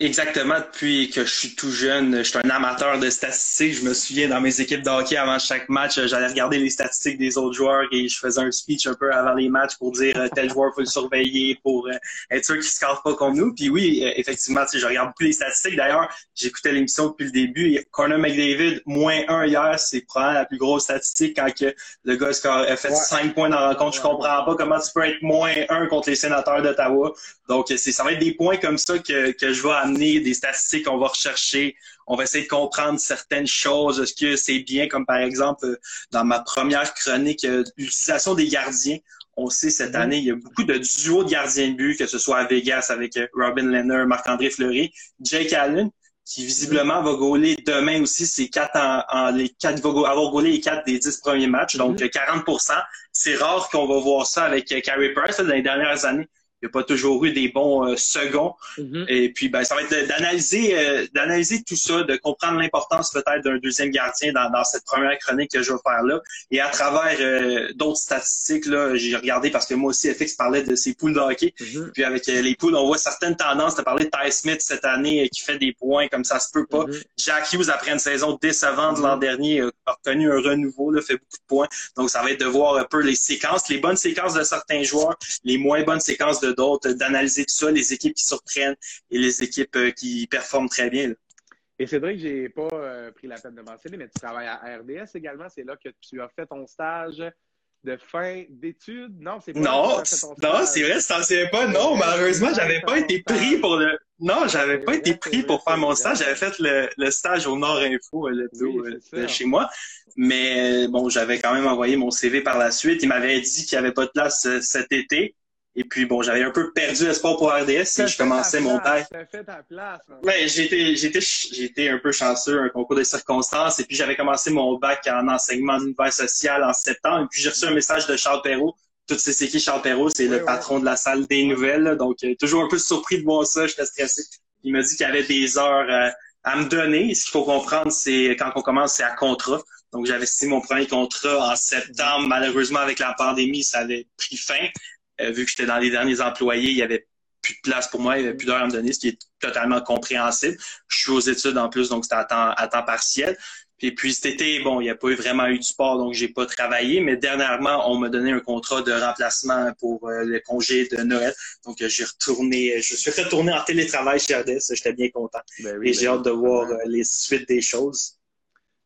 Exactement, depuis que je suis tout jeune, je suis un amateur de statistiques. Je me souviens dans mes équipes de hockey avant chaque match, j'allais regarder les statistiques des autres joueurs et je faisais un speech un peu avant les matchs pour dire euh, tel joueur faut le surveiller pour euh, être sûr qu'il se casse pas comme nous. Puis oui, euh, effectivement, je regarde beaucoup les statistiques. D'ailleurs, j'écoutais l'émission depuis le début. Conor McDavid, moins un hier, c'est probablement la plus grosse statistique quand que le gars a fait cinq points dans la rencontre. Je comprends pas comment tu peux être moins un contre les sénateurs d'Ottawa. Donc, ça va être des points comme ça que, que je vais amener, des statistiques qu'on va rechercher. On va essayer de comprendre certaines choses. Est-ce que c'est bien, comme par exemple, dans ma première chronique, euh, l'utilisation des gardiens. On sait cette mm-hmm. année, il y a beaucoup de duos de gardiens de but, que ce soit à Vegas avec euh, Robin Leonard, Marc-André Fleury, Jake Allen, qui visiblement va gauler demain aussi c'est quatre en, les quatre va avoir gaulé les quatre des dix premiers matchs, donc 40 mm-hmm. C'est rare qu'on va voir ça avec euh, Carey Price dans les dernières années il n'y a pas toujours eu des bons euh, seconds. Mm-hmm. Et puis, ben, ça va être d'analyser, euh, d'analyser tout ça, de comprendre l'importance peut-être d'un deuxième gardien dans, dans, cette première chronique que je vais faire là. Et à travers euh, d'autres statistiques, là, j'ai regardé parce que moi aussi, FX parlait de ses poules de hockey. Mm-hmm. Puis avec les poules, on voit certaines tendances. Tu parlé de Ty Smith cette année qui fait des points comme ça se peut pas. Mm-hmm. Jack Hughes, après une saison décevante l'an dernier, a obtenu un renouveau, là, fait beaucoup de points. Donc, ça va être de voir un peu les séquences, les bonnes séquences de certains joueurs, les moins bonnes séquences de d'autres, d'analyser tout ça, les équipes qui surprennent et les équipes euh, qui performent très bien. Et c'est vrai que j'ai pas euh, pris la peine de mentionner, mais tu travailles à RDS également. C'est là que tu as fait ton stage de fin d'études. Non, c'est pas Non, là non, c'est vrai, ça c'est pas. Non, malheureusement, j'avais pas été pris pour le. Non, j'avais pas été pris pour faire mon stage. J'avais fait le, le stage au Nord Info, Oui, dos euh, de chez moi. Mais bon, j'avais quand même envoyé mon CV par la suite. Il m'avait dit qu'il n'y avait pas de place cet été. Et puis bon, j'avais un peu perdu espoir pour RDS et T'as je commençais mon. T'as fait ta place. Ouais, j'étais, j'étais, j'étais un peu chanceux, un concours de circonstances, et puis j'avais commencé mon bac en enseignement en univers social en septembre, et puis j'ai reçu un message de Charles Perrault. Tout c'est qui Charles Perrault, c'est Oui, le patron de la salle des nouvelles, là. donc euh, toujours un peu surpris de voir ça, j'étais stressé. Il m'a dit qu'il y avait des heures euh, à me donner. Ce qu'il faut comprendre, c'est quand on commence, c'est à contrat. Donc j'avais signé mon premier contrat en septembre. Malheureusement, avec la pandémie, ça avait pris fin. Euh, vu que j'étais dans les derniers employés, il y avait plus de place pour moi, il y avait plus d'heures à me donner, ce qui est totalement compréhensible. Je suis aux études en plus, donc c'était à temps, à temps partiel. Et puis cet été, bon, il n'y a pas eu vraiment eu du sport, donc j'ai pas travaillé. Mais dernièrement, on m'a donné un contrat de remplacement pour euh, le congé de Noël. Donc euh, j'ai retourné, je suis retourné en télétravail chez RDS. J'étais bien content. Ben oui, Et j'ai ben hâte de voir euh, les suites des choses.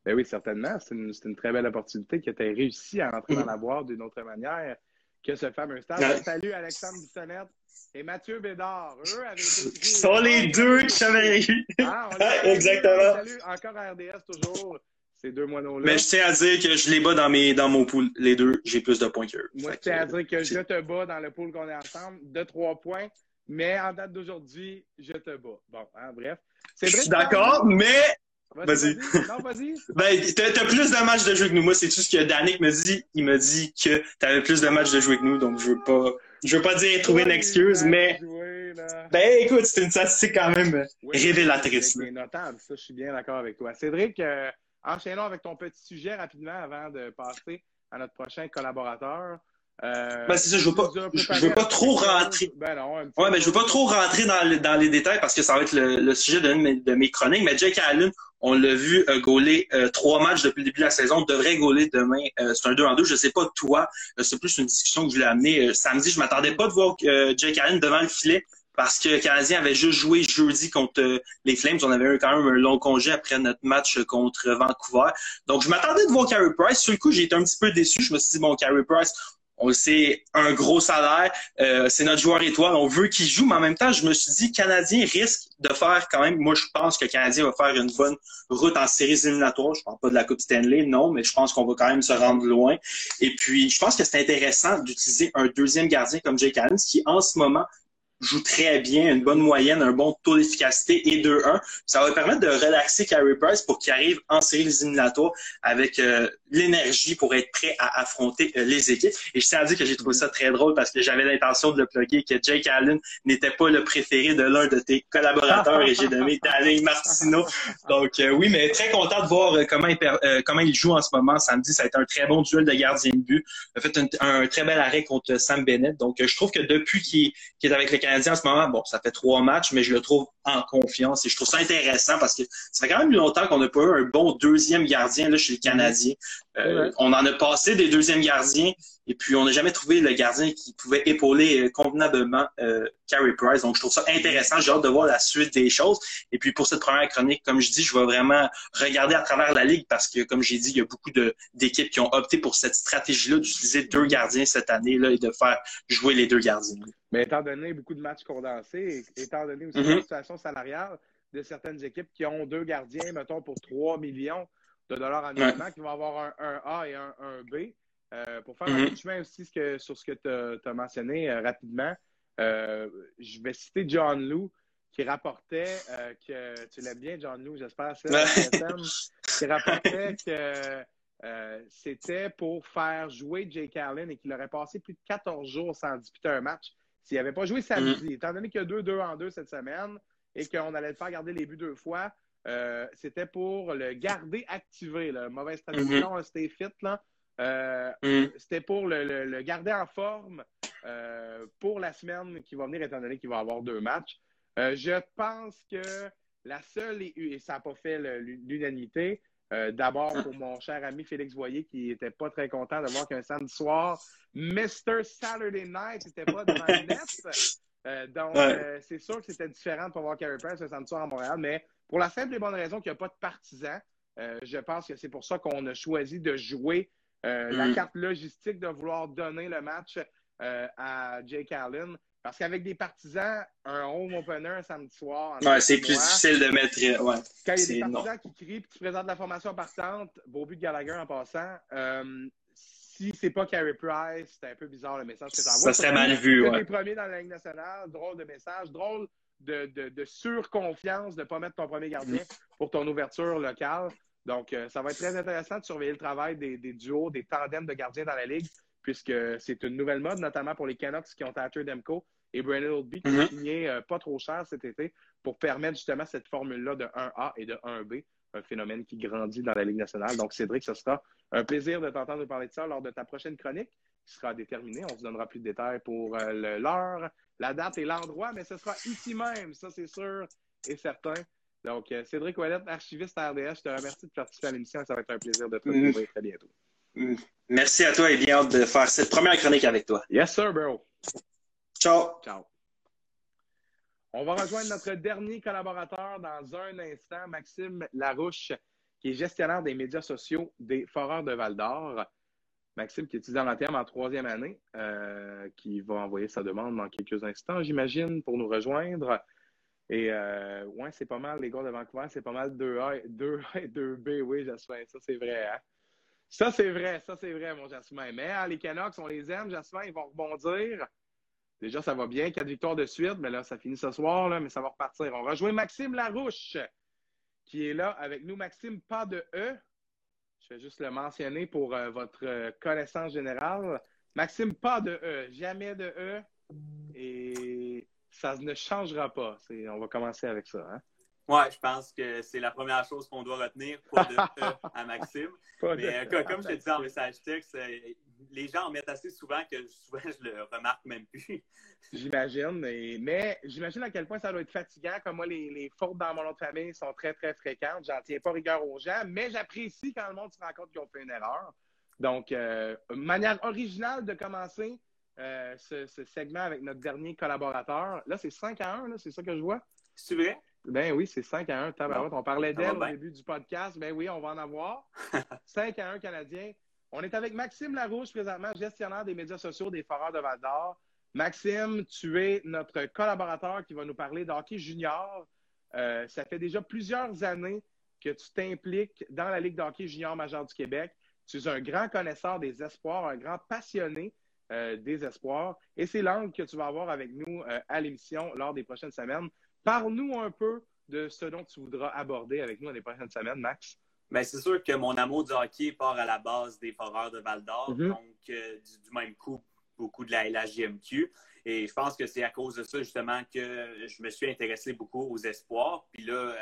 Ben oui, certainement. C'est une, très belle opportunité que tu as réussi à entrer dans Mhm. la boîte d'une autre manière que ce fameux stage. Ouais. Salut Alexandre Bissonnette et Mathieu Bédard. Eux avaient été Ce sont les deux eu. Ah, exactement. salue. Encore à RDS toujours. Ces deux moineaux-là. Mais je tiens à dire que je les bats dans, mes, dans mon pool. Les deux, j'ai plus de points qu'eux. Moi, je tiens à dire que je c'est- te bats dans le pool qu'on est ensemble de trois points. Mais en date d'aujourd'hui, je te bats. Bon, hein, bref. Je Cédric, suis d'accord, mais Vas-y. Non, vas-y. Ben, t'as, t'as plus de matchs de jeu que nous. Moi, c'est tout ce que Danick me dit. Il m'a dit que t'avais plus de matchs de jouer que nous, donc je veux pas, je veux pas dire trouver une excuse, mais, Jouer, ben, écoute, c'est une statistique quand même Oui, révélatrice. C'est notable, ça, je suis bien d'accord avec toi. Cédric, euh, enchaînons avec ton petit sujet rapidement avant de passer à notre prochain collaborateur. Euh, Ben, c'est ça, je veux pas- je- veux pas trop rentrer. Ben non, Ouais, mais je veux pas trop rentrer dans, le- dans les détails parce que ça va être le, le sujet de, mes- de mes chroniques. Mais Jake Allen, on l'a vu euh, gauler euh, trois matchs depuis le début de la saison, devrait gauler demain. Euh, c'est un 2 en 2. Je sais pas toi, euh, c'est plus une discussion que je voulais amener euh, samedi. Je m'attendais pas de voir euh, Jake Allen devant le filet parce que le Canadien avait juste joué jeudi contre les Flames. On avait eu quand même un long congé après notre match contre Vancouver. Donc, je m'attendais de voir Carey Price. Sur le coup, j'ai été un petit peu déçu. Je me suis dit, bon, Carey Price, on sait, un gros salaire. Euh, c'est notre joueur étoile. On veut qu'il joue, mais en même temps, je me suis dit, Canadien risque de faire quand même. Moi, je pense que Canadien va faire une bonne route en séries éliminatoires. Je parle pas de la Coupe Stanley, non, mais je pense qu'on va quand même se rendre loin. Et puis, je pense que c'est intéressant d'utiliser un deuxième gardien comme Jake Allen, qui en ce moment joue très bien, une bonne moyenne, un bon taux d'efficacité et 2-1. Ça va permettre de relaxer Carey Price pour qu'il arrive en séries éliminatoires avec euh, l'énergie pour être prêt à affronter euh, les équipes. Et je tiens à dire que j'ai trouvé ça très drôle parce que j'avais l'intention de le plugger que Jake Allen n'était pas le préféré de l'un de tes collaborateurs et j'ai donné Danny Martino. Donc euh, oui, mais très content de voir comment il, comment il joue en ce moment. Samedi, ça a été un très bon duel de gardien de but. Il a fait un, très bel arrêt contre Sam Bennett. Donc je trouve que depuis qu'il est avec le En ce moment, bon, ça fait trois matchs, mais je le trouve en confiance et je trouve ça intéressant parce que ça fait quand même longtemps qu'on n'a pas eu un bon deuxième gardien là, chez le Canadien. Euh, Ouais. On en a passé des deuxièmes gardiens et puis on n'a jamais trouvé le gardien qui pouvait épauler euh, convenablement euh, Carey Price. Donc je trouve ça intéressant. J'ai hâte de voir la suite des choses. Et puis pour cette première chronique, comme je dis, je vais vraiment regarder à travers la ligue parce que, comme j'ai dit, il y a beaucoup d'équipes qui ont opté pour cette stratégie-là d'utiliser deux gardiens cette année là et de faire jouer les deux gardiens. Mais étant donné beaucoup de matchs condensés, étant donné aussi Mhm. la situation salariale de certaines équipes qui ont deux gardiens, mettons, pour 3 millions de dollars annuellement, qui vont avoir un, un A et un, un B. Euh, pour faire un Mhm. bout de chemin aussi ce que- sur ce que tu as mentionné euh, rapidement, euh, je vais citer John Lou qui rapportait que tu l'aimes bien, John Lou, j'espère, qui rapportait que c'était pour faire jouer Jake Allen et qu'il aurait passé plus de 14 jours sans disputer un match s'il n'avait pas joué samedi. Étant donné qu'il y a 2-2 en 2 cette semaine et qu'on allait le faire garder les buts deux fois, euh, c'était pour le garder activé. Là. Mauvaise traduction, c'était fit. Là. Euh, Mhm. C'était pour le, le- le garder en forme euh, pour la semaine qui va venir, étant donné qu'il va avoir deux matchs. Je pense que la seule, et, et ça n'a pas fait l'unanimité, d'abord pour mon cher ami Félix Voyer qui n'était pas très content de voir qu'un samedi soir, Mr. Saturday Night n'était pas devant le net. Euh, donc, Ouais. euh, c'est sûr que c'était différent de pas voir Carey Price un samedi soir à Montréal, mais pour la simple et bonne raison qu'il n'y a pas de partisans, euh, je pense que c'est pour ça qu'on a choisi de jouer la Mm. carte logistique de vouloir donner le match à Jake Allen. Parce qu'avec des partisans, un home opener samedi soir. Ouais, c'est plus difficile de mettre. Ouais. Quand il y a des non. partisans qui crient puis tu présentes la formation partante, beau but de Gallagher en passant, euh, si c'est pas Carey Price, c'est un peu bizarre le message que tu envoies. Ça serait mal vu, ouais. les premiers dans la Ligue nationale, drôle de message, drôle de, de, de surconfiance de ne pas mettre ton premier gardien pour ton ouverture locale. Donc, euh, ça va être très intéressant de surveiller le travail des, des duos, des tandems de gardiens dans la Ligue, puisque c'est une nouvelle mode, notamment pour les Canucks qui ont Thatcher Demko et Brandon Oldby qui ont Mhm. signé euh, pas trop cher cet été pour permettre justement cette formule-là de 1A et de 1B, un phénomène qui grandit dans la Ligue nationale. Donc, Cédric, ce sera un plaisir de t'entendre parler de ça lors de ta prochaine chronique qui sera déterminée. On se donnera plus de détails pour euh, l'heure, la date et l'endroit, mais ce sera ici même, ça c'est sûr et certain. Donc, euh, Cédric Ouellette, archiviste à RDS, je te remercie de participer à l'émission et ça va être un plaisir de te Mhm. retrouver très bientôt. Mm. Merci à toi et bien hâte de faire cette première chronique avec toi. Yes, sir, bro. Ciao. Ciao. On va rejoindre notre dernier collaborateur dans un instant, Maxime Larouche, qui est gestionnaire des médias sociaux des Foreurs de Val d'Or. Maxime, qui est étudiant en terme en troisième année, euh, qui va envoyer sa demande dans quelques instants, j'imagine, pour nous rejoindre. Et euh, ouais, c'est pas mal, les gars de Vancouver, c'est pas mal 2A, 2A et 2B, oui, Jasmin, ça c'est vrai. Hein? Ça c'est vrai, ça c'est vrai, mon Jasmin. Mais hein, les Canucks, on les aime, Jasmin, ils vont rebondir. Déjà, ça va bien, quatre victoires de suite, mais là, ça finit ce soir, là, mais ça va repartir. On rejoint Maxime Larouche, qui est là avec nous. Maxime, pas de E. Je vais juste le mentionner pour euh, votre euh, connaissance générale. Maxime, pas de E. Jamais de E. Et ça ne changera pas. On va commencer avec ça. Hein? Ouais, je pense que c'est la première chose qu'on doit retenir, pas de E à Maxime. Mais euh, E comme, je te disais en message texte, euh, les gens en mettent assez souvent que souvent je le remarque même plus. J'imagine. Et- Mais j'imagine à quel point ça doit être fatigant. Comme moi, les, les fautes dans mon nom de famille sont très, très fréquentes. J'en tiens pas rigueur aux gens, mais j'apprécie quand le monde se rend compte qu'ils ont fait une erreur. Donc, euh, manière originale de commencer euh, ce, ce segment avec notre dernier collaborateur. Là, c'est 5 à 1, là, c'est ça que je vois? C'est vrai? Ben oui, c'est 5 à 1. Tabarouette. On parlait va d'elle au bien. début du podcast. Ben oui, on va en avoir. 5 à 1 Canadien. On est avec Maxime Larouche présentement, gestionnaire des médias sociaux des Foreurs de Val d'Or. Maxime, tu es notre collaborateur qui va nous parler d'hockey junior. Euh, ça fait déjà plusieurs années que tu t'impliques dans la Ligue d'hockey junior majeure du Québec. Tu es un grand connaisseur des espoirs, un grand passionné euh, des espoirs. Et c'est l'angle que tu vas avoir avec nous euh, à l'émission lors des prochaines semaines. Parle-nous un peu de ce dont tu voudras aborder avec nous dans les prochaines semaines, Max. Ben, c'est sûr que mon amour du hockey part à la base des Foreurs de Val d'Or, Mhm. donc euh, du, du même coup, beaucoup de la LHJMQ. Et je pense que c'est à cause de ça, justement, que je me suis intéressé beaucoup aux espoirs. Puis là, euh,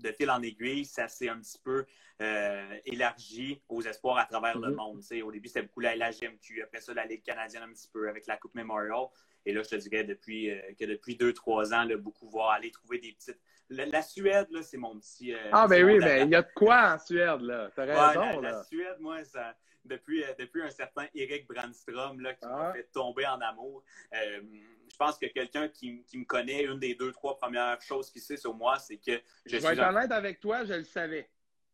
de fil en aiguille, ça s'est un petit peu euh, élargi aux espoirs à travers le Mhm. monde. Au début, c'était beaucoup la LHJMQ, après ça, la Ligue canadienne un petit peu avec la Coupe Memorial. Et là, je te dirais depuis, que depuis deux, trois ans, là, beaucoup voir aller trouver des petites. La, la Suède, là, c'est mon petit. euh, Ah, ben oui, dada. ben il y a de quoi en Suède, là. T'as Ouais, raison, la, là. la Suède, moi, ça, depuis, euh, depuis un certain Eric Brandstrom là, qui Ah. m'a fait tomber en amour, euh, je pense que quelqu'un qui, qui me connaît, une des deux, trois premières choses qu'il sait sur moi, c'est que je, Je suis vais être honnête avec toi, je le savais.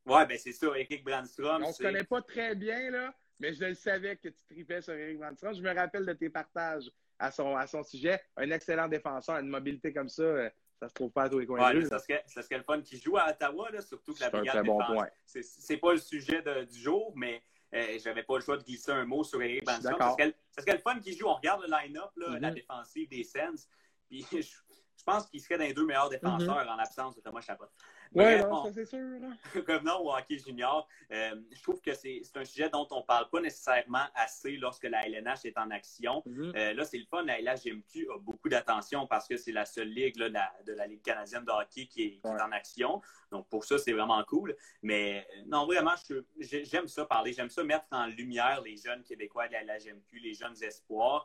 Ouais, ben c'est ça, Eric Brandstrom. On se connaît pas très bien, là, mais je le savais que tu tripais sur Eric Vandstrom. Je me rappelle de tes partages à son, à son sujet. Un excellent défenseur, une mobilité comme ça, ça se trouve pas à tous les coins Ouais, de là, rue, ça, serait, ça serait le fun qui joue à Ottawa, là, surtout que la C'est un brigade très bon défense- point. C'est, c'est pas le sujet de- du jour, mais euh, j'avais pas le choix de glisser un mot sur Eric Brandstrom. Ça serait, ça serait le fun qu'il joue. On regarde le line-up, là, la défensive des Sens. Puis je, je pense qu'il serait dans les deux meilleurs défenseurs en l'absence de Thomas Chabot. Ouais, Bref, non, ça c'est sûr. là. revenons au hockey junior, euh, je trouve que c'est un sujet dont on ne parle pas nécessairement assez lorsque la LNH est en action. Mhm. Euh, là, c'est le fun. La LHGMQ a beaucoup d'attention parce que c'est la seule ligue là, de, la, de la Ligue canadienne de hockey qui est, qui est Ouais. en action. Donc, pour ça, c'est vraiment cool. Mais euh, non, vraiment, j'aime ça parler. J'aime ça mettre en lumière les jeunes Québécois de la LHGMQ, les jeunes espoirs.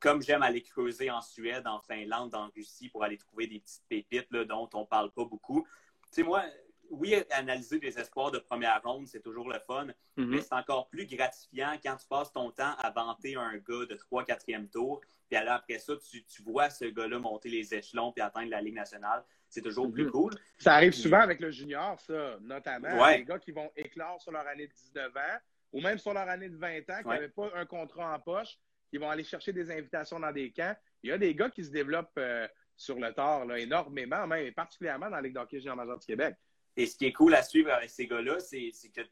Comme j'aime aller creuser en Suède, en Finlande, en Russie pour aller trouver des petites pépites là, dont on ne parle pas beaucoup. Tu sais, moi, oui, analyser des espoirs de première ronde, c'est toujours le fun, Mhm. mais c'est encore plus gratifiant quand tu passes ton temps à vanter un gars de 3 4e tour, puis alors après ça, tu, tu vois ce gars-là monter les échelons puis atteindre la Ligue nationale. C'est toujours Mhm. plus cool. Ça arrive souvent avec le junior, ça, notamment. Ouais. Les gars qui vont éclore sur leur année de 19 ans, ou même sur leur année de 20 ans, qui n'avaient pas un contrat en poche, qui vont aller chercher des invitations dans des camps. Il y a des gars qui se développent euh, sur le tard là, énormément, même et particulièrement dans la Ligue d'hockey major du Québec. Et ce qui est cool à suivre avec ces gars-là, c'est que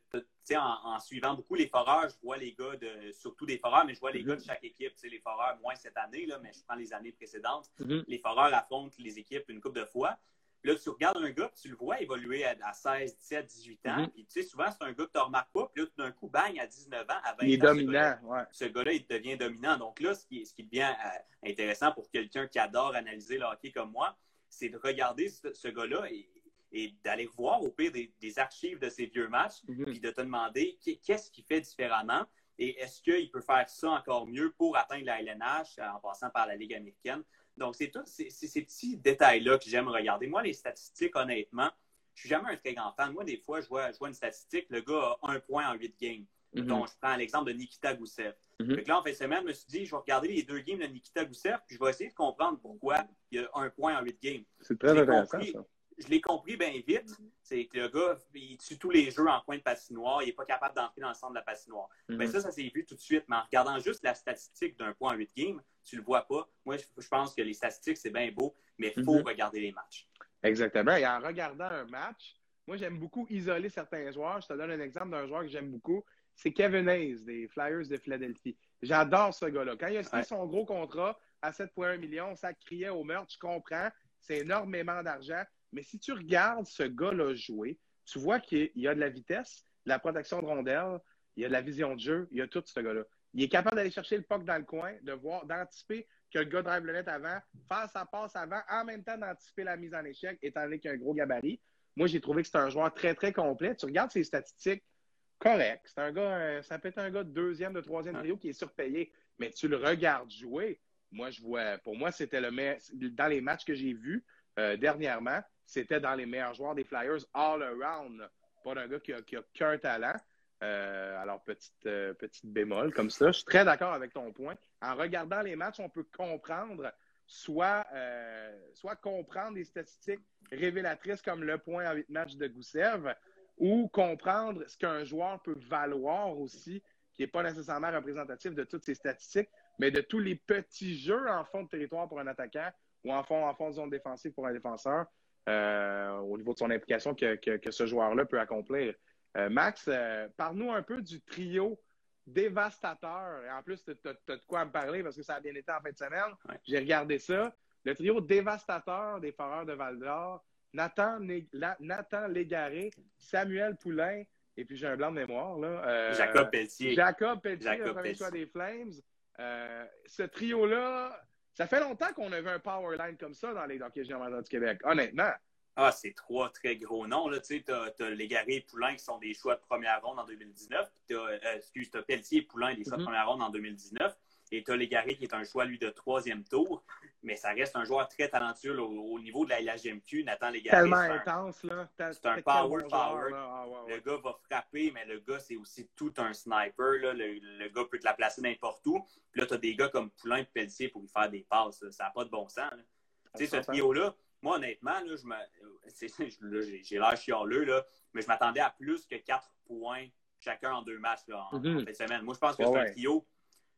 en, en suivant beaucoup les foreurs, je vois les gars de, surtout des foreurs, mais je vois les gars de chaque équipe. Les foreurs, moins cette année, là, mais je prends les années précédentes. Mm-hmm. Les foreurs affrontent les équipes une couple de fois. Là, tu regardes un gars, puis tu le vois évoluer à, 16, 17, 18 ans. Mm-hmm. Puis, tu sais, souvent, c'est un gars que tu ne remarques pas. Puis là, tout d'un coup, bang, à 19 ans, à 20 Il est ans, dominant, ce gars-là, il devient dominant. Donc là, ce qui, ce qui devient euh, intéressant pour quelqu'un qui adore analyser le hockey comme moi, c'est de regarder ce, gars-là et, et d'aller voir au pire des, archives de ses vieux matchs, Mm-hmm. puis de te demander qu'est-ce qu'il fait différemment et est-ce qu'il peut faire ça encore mieux pour atteindre la LNH en passant par la Ligue américaine. Donc, c'est tous ces, ces, petits détails-là que j'aime regarder. Moi, les statistiques, honnêtement, je suis jamais un très grand fan. Moi, des fois, je vois, je vois une statistique, le gars a un point en huit games. Mhm. Donc, je prends l'exemple de Nikita Goussev. Mhm. Fait que là, en fin de semaine, je me suis dit, je vais regarder les deux games de Nikita Goussev, puis je vais essayer de comprendre pourquoi il y a un point en huit games. C'est très intéressant, compris- ça. Je l'ai compris bien vite. C'est que le gars, il tue tous les jeux en coin de patinoire. Il n'est pas capable d'entrer dans le centre de la patinoire. Mhm. Mais ça, ça s'est vu tout de suite. Mais en regardant juste la statistique d'un point en 8 games, tu le vois pas. Moi, je, pense que les statistiques, c'est bien beau, mais il faut Mhm. regarder les matchs. Exactement. Et en regardant un match, moi, j'aime beaucoup isoler certains joueurs. Je te donne un exemple d'un joueur que j'aime beaucoup. C'est Kevin Hayes des Flyers de Philadelphie. J'adore ce gars-là. Quand il a signé Ouais. son gros contrat à 7,1 millions, ça criait au meurtre. Je comprends. C'est énormément d'argent. Mais si tu regardes ce gars-là jouer, tu vois qu'il y a de la vitesse, de la protection de rondelle, il y a de la vision de jeu, il y a tout ce gars-là. Il est capable d'aller chercher le puck dans le coin, de voir, d'anticiper que le gars drive le net avant, faire sa passe avant, en même temps d'anticiper la mise en échec, étant donné qu'il a un gros gabarit. Moi, j'ai trouvé que c'est un joueur très, très complet. Tu regardes ses statistiques, correct. C'est un gars, euh, ça peut être un gars de deuxième, de troisième trio qui est surpayé, mais tu le regardes jouer. Moi, je vois, pour moi, c'était le meilleur, dans les matchs que j'ai vus euh, dernièrement, c'était dans les meilleurs joueurs des Flyers all around. Pas d'un gars qui a, qu'un talent. Euh, alors, petite, euh, petite bémol comme ça. Je suis très d'accord avec ton point. En regardant les matchs, on peut comprendre, soit, euh, soit comprendre des statistiques révélatrices comme le point en huit matchs de Goussev, ou comprendre ce qu'un joueur peut valoir aussi, qui n'est pas nécessairement représentatif de toutes ces statistiques, mais de tous les petits jeux en fond de territoire pour un attaquant ou en fond, en fond de zone défensive pour un défenseur, au niveau de son implication que, que, que ce joueur-là peut accomplir. Euh, Max, euh, parle-nous un peu du trio dévastateur. Et en plus, tu as, de quoi me parler parce que ça a bien été en fin de semaine. Ouais. J'ai regardé ça. Le trio dévastateur des Foreurs de Val-d'Or, Nathan, Né- La- Nathan Légaré, Samuel Poulain, et puis j'ai un blanc de mémoire. Là, euh, Jacob Pelletier. Jacob Pelletier, Jacob le premier Pelletier. choix des Flames. Euh, ce trio-là, ça fait longtemps qu'on avait un power line comme ça dans les hockey majeur du Québec, honnêtement. Ah, c'est trois très gros noms. Tu sais, t'as, t'as Légaré et Poulain qui sont des choix de première ronde en 2019. Puis t'as, euh, excuse, t'as Pelletier et Poulain des choix de Mhm. première ronde en 2019. Et t'as Légaré qui est un choix, lui, de troisième tour. Mais ça reste un joueur très talentueux là, au, au niveau de la LHGMQ. Nathan Légaré, Tellement intense, là. C'est un power là. Ah, ouais, ouais. Le gars va frapper, mais le gars, c'est aussi tout un sniper. Là. Le, le gars peut te la placer n'importe où. Puis là, tu as des gars comme Poulain et Pelletier pour lui faire des passes. là. Ça n'a pas de bon sens. Tu sais, ce trio-là, moi, honnêtement, là, je me... j'ai l'air chialeux, là, mais je m'attendais à plus que 4 points chacun en deux matchs là, en, Mhm. en fin de semaine. Moi, je pense que c'est un trio.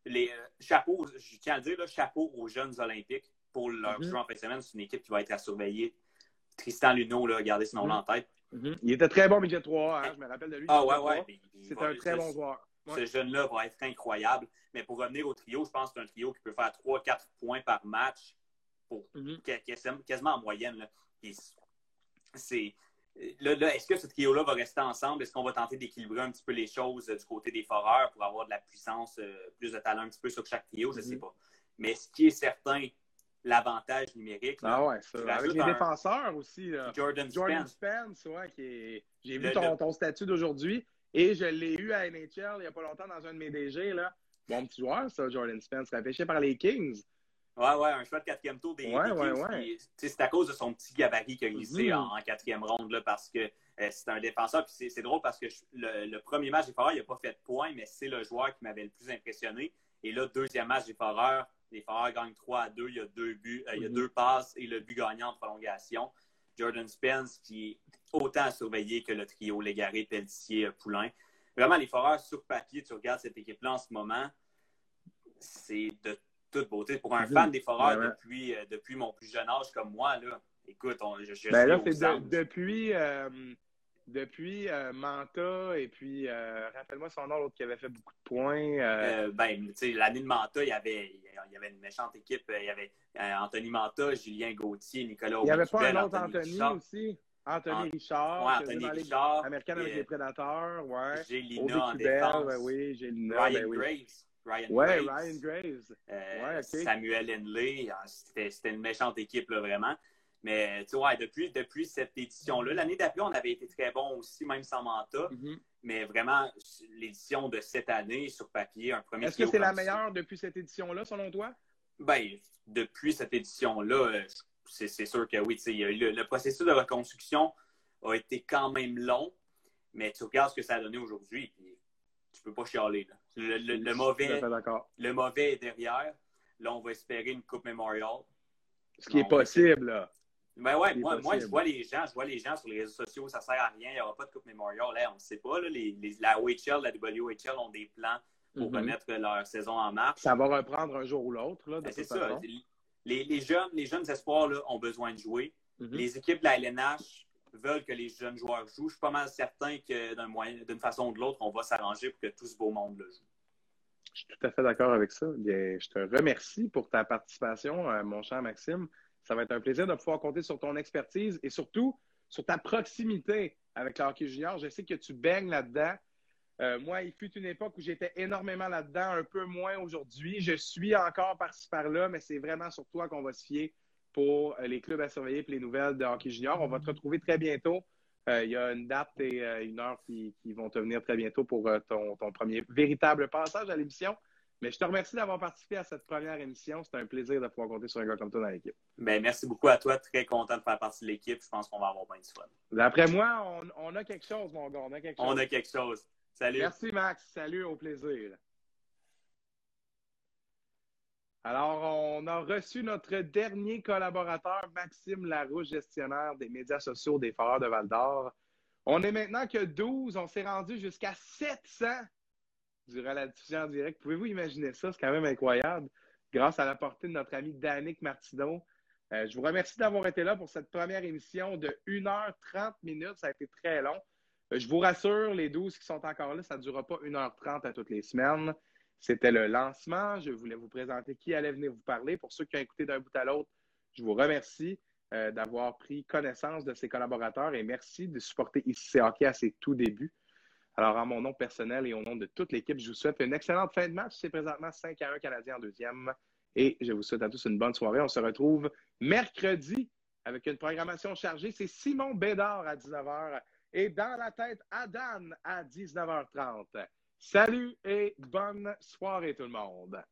Les euh, chapeaux, je tiens à le dire, là, chapeau aux jeunes Olympiques pour leur jeu en fin de semaine. C'est une équipe qui va être à surveiller. Tristan Luneau, là, gardez ce nom-là en tête. Mhm. Il était très bon midget 3, hein, je me rappelle de lui. Ah ouais, 3. ouais. va- un très bon joueur. Ouais. Ce jeune-là va être incroyable. Mais pour revenir au trio, je pense que c'est un trio qui peut faire 3-4 points par match pour Mhm. qu- quasiment, en moyenne. c'est. Là, là, est-ce que ce trio-là va rester ensemble? Est-ce qu'on va tenter d'équilibrer un petit peu les choses euh, du côté des foreurs pour avoir de la puissance, euh, plus de talent un petit peu sur chaque trio? Je ne sais Mhm. pas. Mais ce qui est certain, l'avantage numérique, là, Ah ouais, ça. Avec les un- défenseurs aussi. là. Jordan, Jordan Spence, Spence, ouais, qui est... j'ai vu ton, le- ton statut d'aujourd'hui et je l'ai eu à NHL il n'y a pas longtemps dans un de mes DG. Là. Bon petit joueur, ça, Jordan Spence, repêché par les Kings. Ouais, ouais, un choix de quatrième tour des, Ouais, des ouais, ouais. C'est à cause de son petit gabarit qu'il a glissé Mhm. en, en quatrième ronde, là, parce que euh, c'est un défenseur. Puis c'est- drôle parce que je- le, le premier match des Foreurs, il n'a pas fait de points, mais c'est le joueur qui m'avait le plus impressionné. Et là, deuxième match des Foreurs, les Foreurs gagnent 3 à 2. Il y a deux buts, euh, il y a Mhm. deux passes et le but gagnant en prolongation. Jordan Spence, qui est autant à surveiller que le trio Légaré, Pelletier, euh, Poulain. vraiment, les Foreurs sur papier, tu regardes cette équipe-là en ce moment, c'est de toute beauté. Pour un fan des Foreurs depuis, euh, depuis mon plus jeune âge comme moi, là, écoute, je, suis ben là, c'est depuis, euh, depuis euh, Manta et puis, rappelle-moi son nom, l'autre qui avait fait beaucoup de points. ben, tu sais, l'année de Manta, il y, avait, il y avait une méchante équipe. Il y avait Anthony Manta, Julien Gauthier, Nicolas Il n'y avait pas un autre Anthony, aussi? Anthony Richard. Ouais, Anthony Richard. Américain avec les Prédateurs, ouais. Gélina en défense. Ben oui, Gélina. Ryan ben oui. Graves. Ryan ouais, Graves. Ryan Graves. Euh, ouais, okay. Samuel Henley. Ah, c'était une méchante équipe, là, vraiment. Mais tu vois, depuis, depuis cette édition-là, l'année d'après, on avait été très bon aussi, même sans Manta. Mm -hmm. Mais vraiment, l'édition de cette année, sur papier, un premier Est-ce que c'est la meilleure depuis cette édition-là, selon toi? Ben, depuis cette édition-là, c'est sûr que oui. Le, le processus de reconstruction a été quand même long, mais tu regardes ce que ça a donné aujourd'hui, puis tu peux pas chialer. Là. Le, le, le mauvais, le mauvais est derrière. Là, on va espérer une Coupe Memorial. Ce qui est possible, là. Ben ouais, moi, moi, je vois les gens, je vois les gens sur les réseaux sociaux, ça sert à rien, il n'y aura pas de Coupe Memorial. Là, on ne sait pas. Là, les, les, la OHL, la WHL ont des plans pour Mhm. remettre leur saison en marche. Ça va reprendre un jour ou l'autre, là, Ben, c'est ça. Les, les jeunes, les jeunes espoirs là, ont besoin de jouer. Mhm. Les équipes de la LNH veulent que les jeunes joueurs jouent. Je suis pas mal certain que d'une façon ou de l'autre, on va s'arranger pour que tout ce beau monde le joue. Je suis tout à fait d'accord avec ça. Bien, je te remercie pour ta participation, euh, mon cher Maxime. Ça va être un plaisir de pouvoir compter sur ton expertise et surtout sur ta proximité avec le hockey junior. Je sais que tu baignes là-dedans. Euh, moi, il fut une époque où j'étais énormément là-dedans, un peu moins aujourd'hui. Je suis encore par-ci par-là, mais c'est vraiment sur toi qu'on va se fier pour euh, les clubs à surveiller et les nouvelles de hockey junior. On va te retrouver très bientôt. Euh, il y a une date et euh, une heure qui, qui vont te venir très bientôt pour euh, ton, ton premier véritable passage à l'émission. Mais je te remercie d'avoir participé à cette première émission. C'est un plaisir de pouvoir compter sur un gars comme toi dans l'équipe. Ben, merci beaucoup à toi. Très content de faire partie de l'équipe. Je pense qu'on va avoir bien du fun. D'après moi, on, on a quelque chose, mon gars. On a quelque chose. On a quelque chose. Salut. Merci, Max. Salut, au plaisir. Alors, on a reçu notre dernier collaborateur, Maxime Larouche, gestionnaire des médias sociaux des Foreurs de Val d'Or. On est maintenant que 12. On s'est rendu jusqu'à 700 durant la diffusion en direct. Pouvez-vous imaginer ça? C'est quand même incroyable. Grâce à la portée de notre ami Danick Martineau. Euh, je vous remercie d'avoir été là pour cette première émission de 1h30 minutes. Ça a été très long. Euh, Je vous rassure, les 12 qui sont encore là, ça ne durera pas 1h30 à toutes les semaines. C'était le lancement. Je voulais vous présenter qui allait venir vous parler. Pour ceux qui ont écouté d'un bout à l'autre, je vous remercie euh, d'avoir pris connaissance de ces collaborateurs et merci de supporter ICC Hockey à ses tout débuts. Alors, en mon nom personnel et au nom de toute l'équipe, je vous souhaite une excellente fin de match. C'est présentement 5 à 1 Canadien en deuxième. Et je vous souhaite à tous une bonne soirée. On se retrouve mercredi avec une programmation chargée. C'est Simon Bédard à 19h et dans la tête Adam à 19h30. Salut et bonne soirée tout le monde.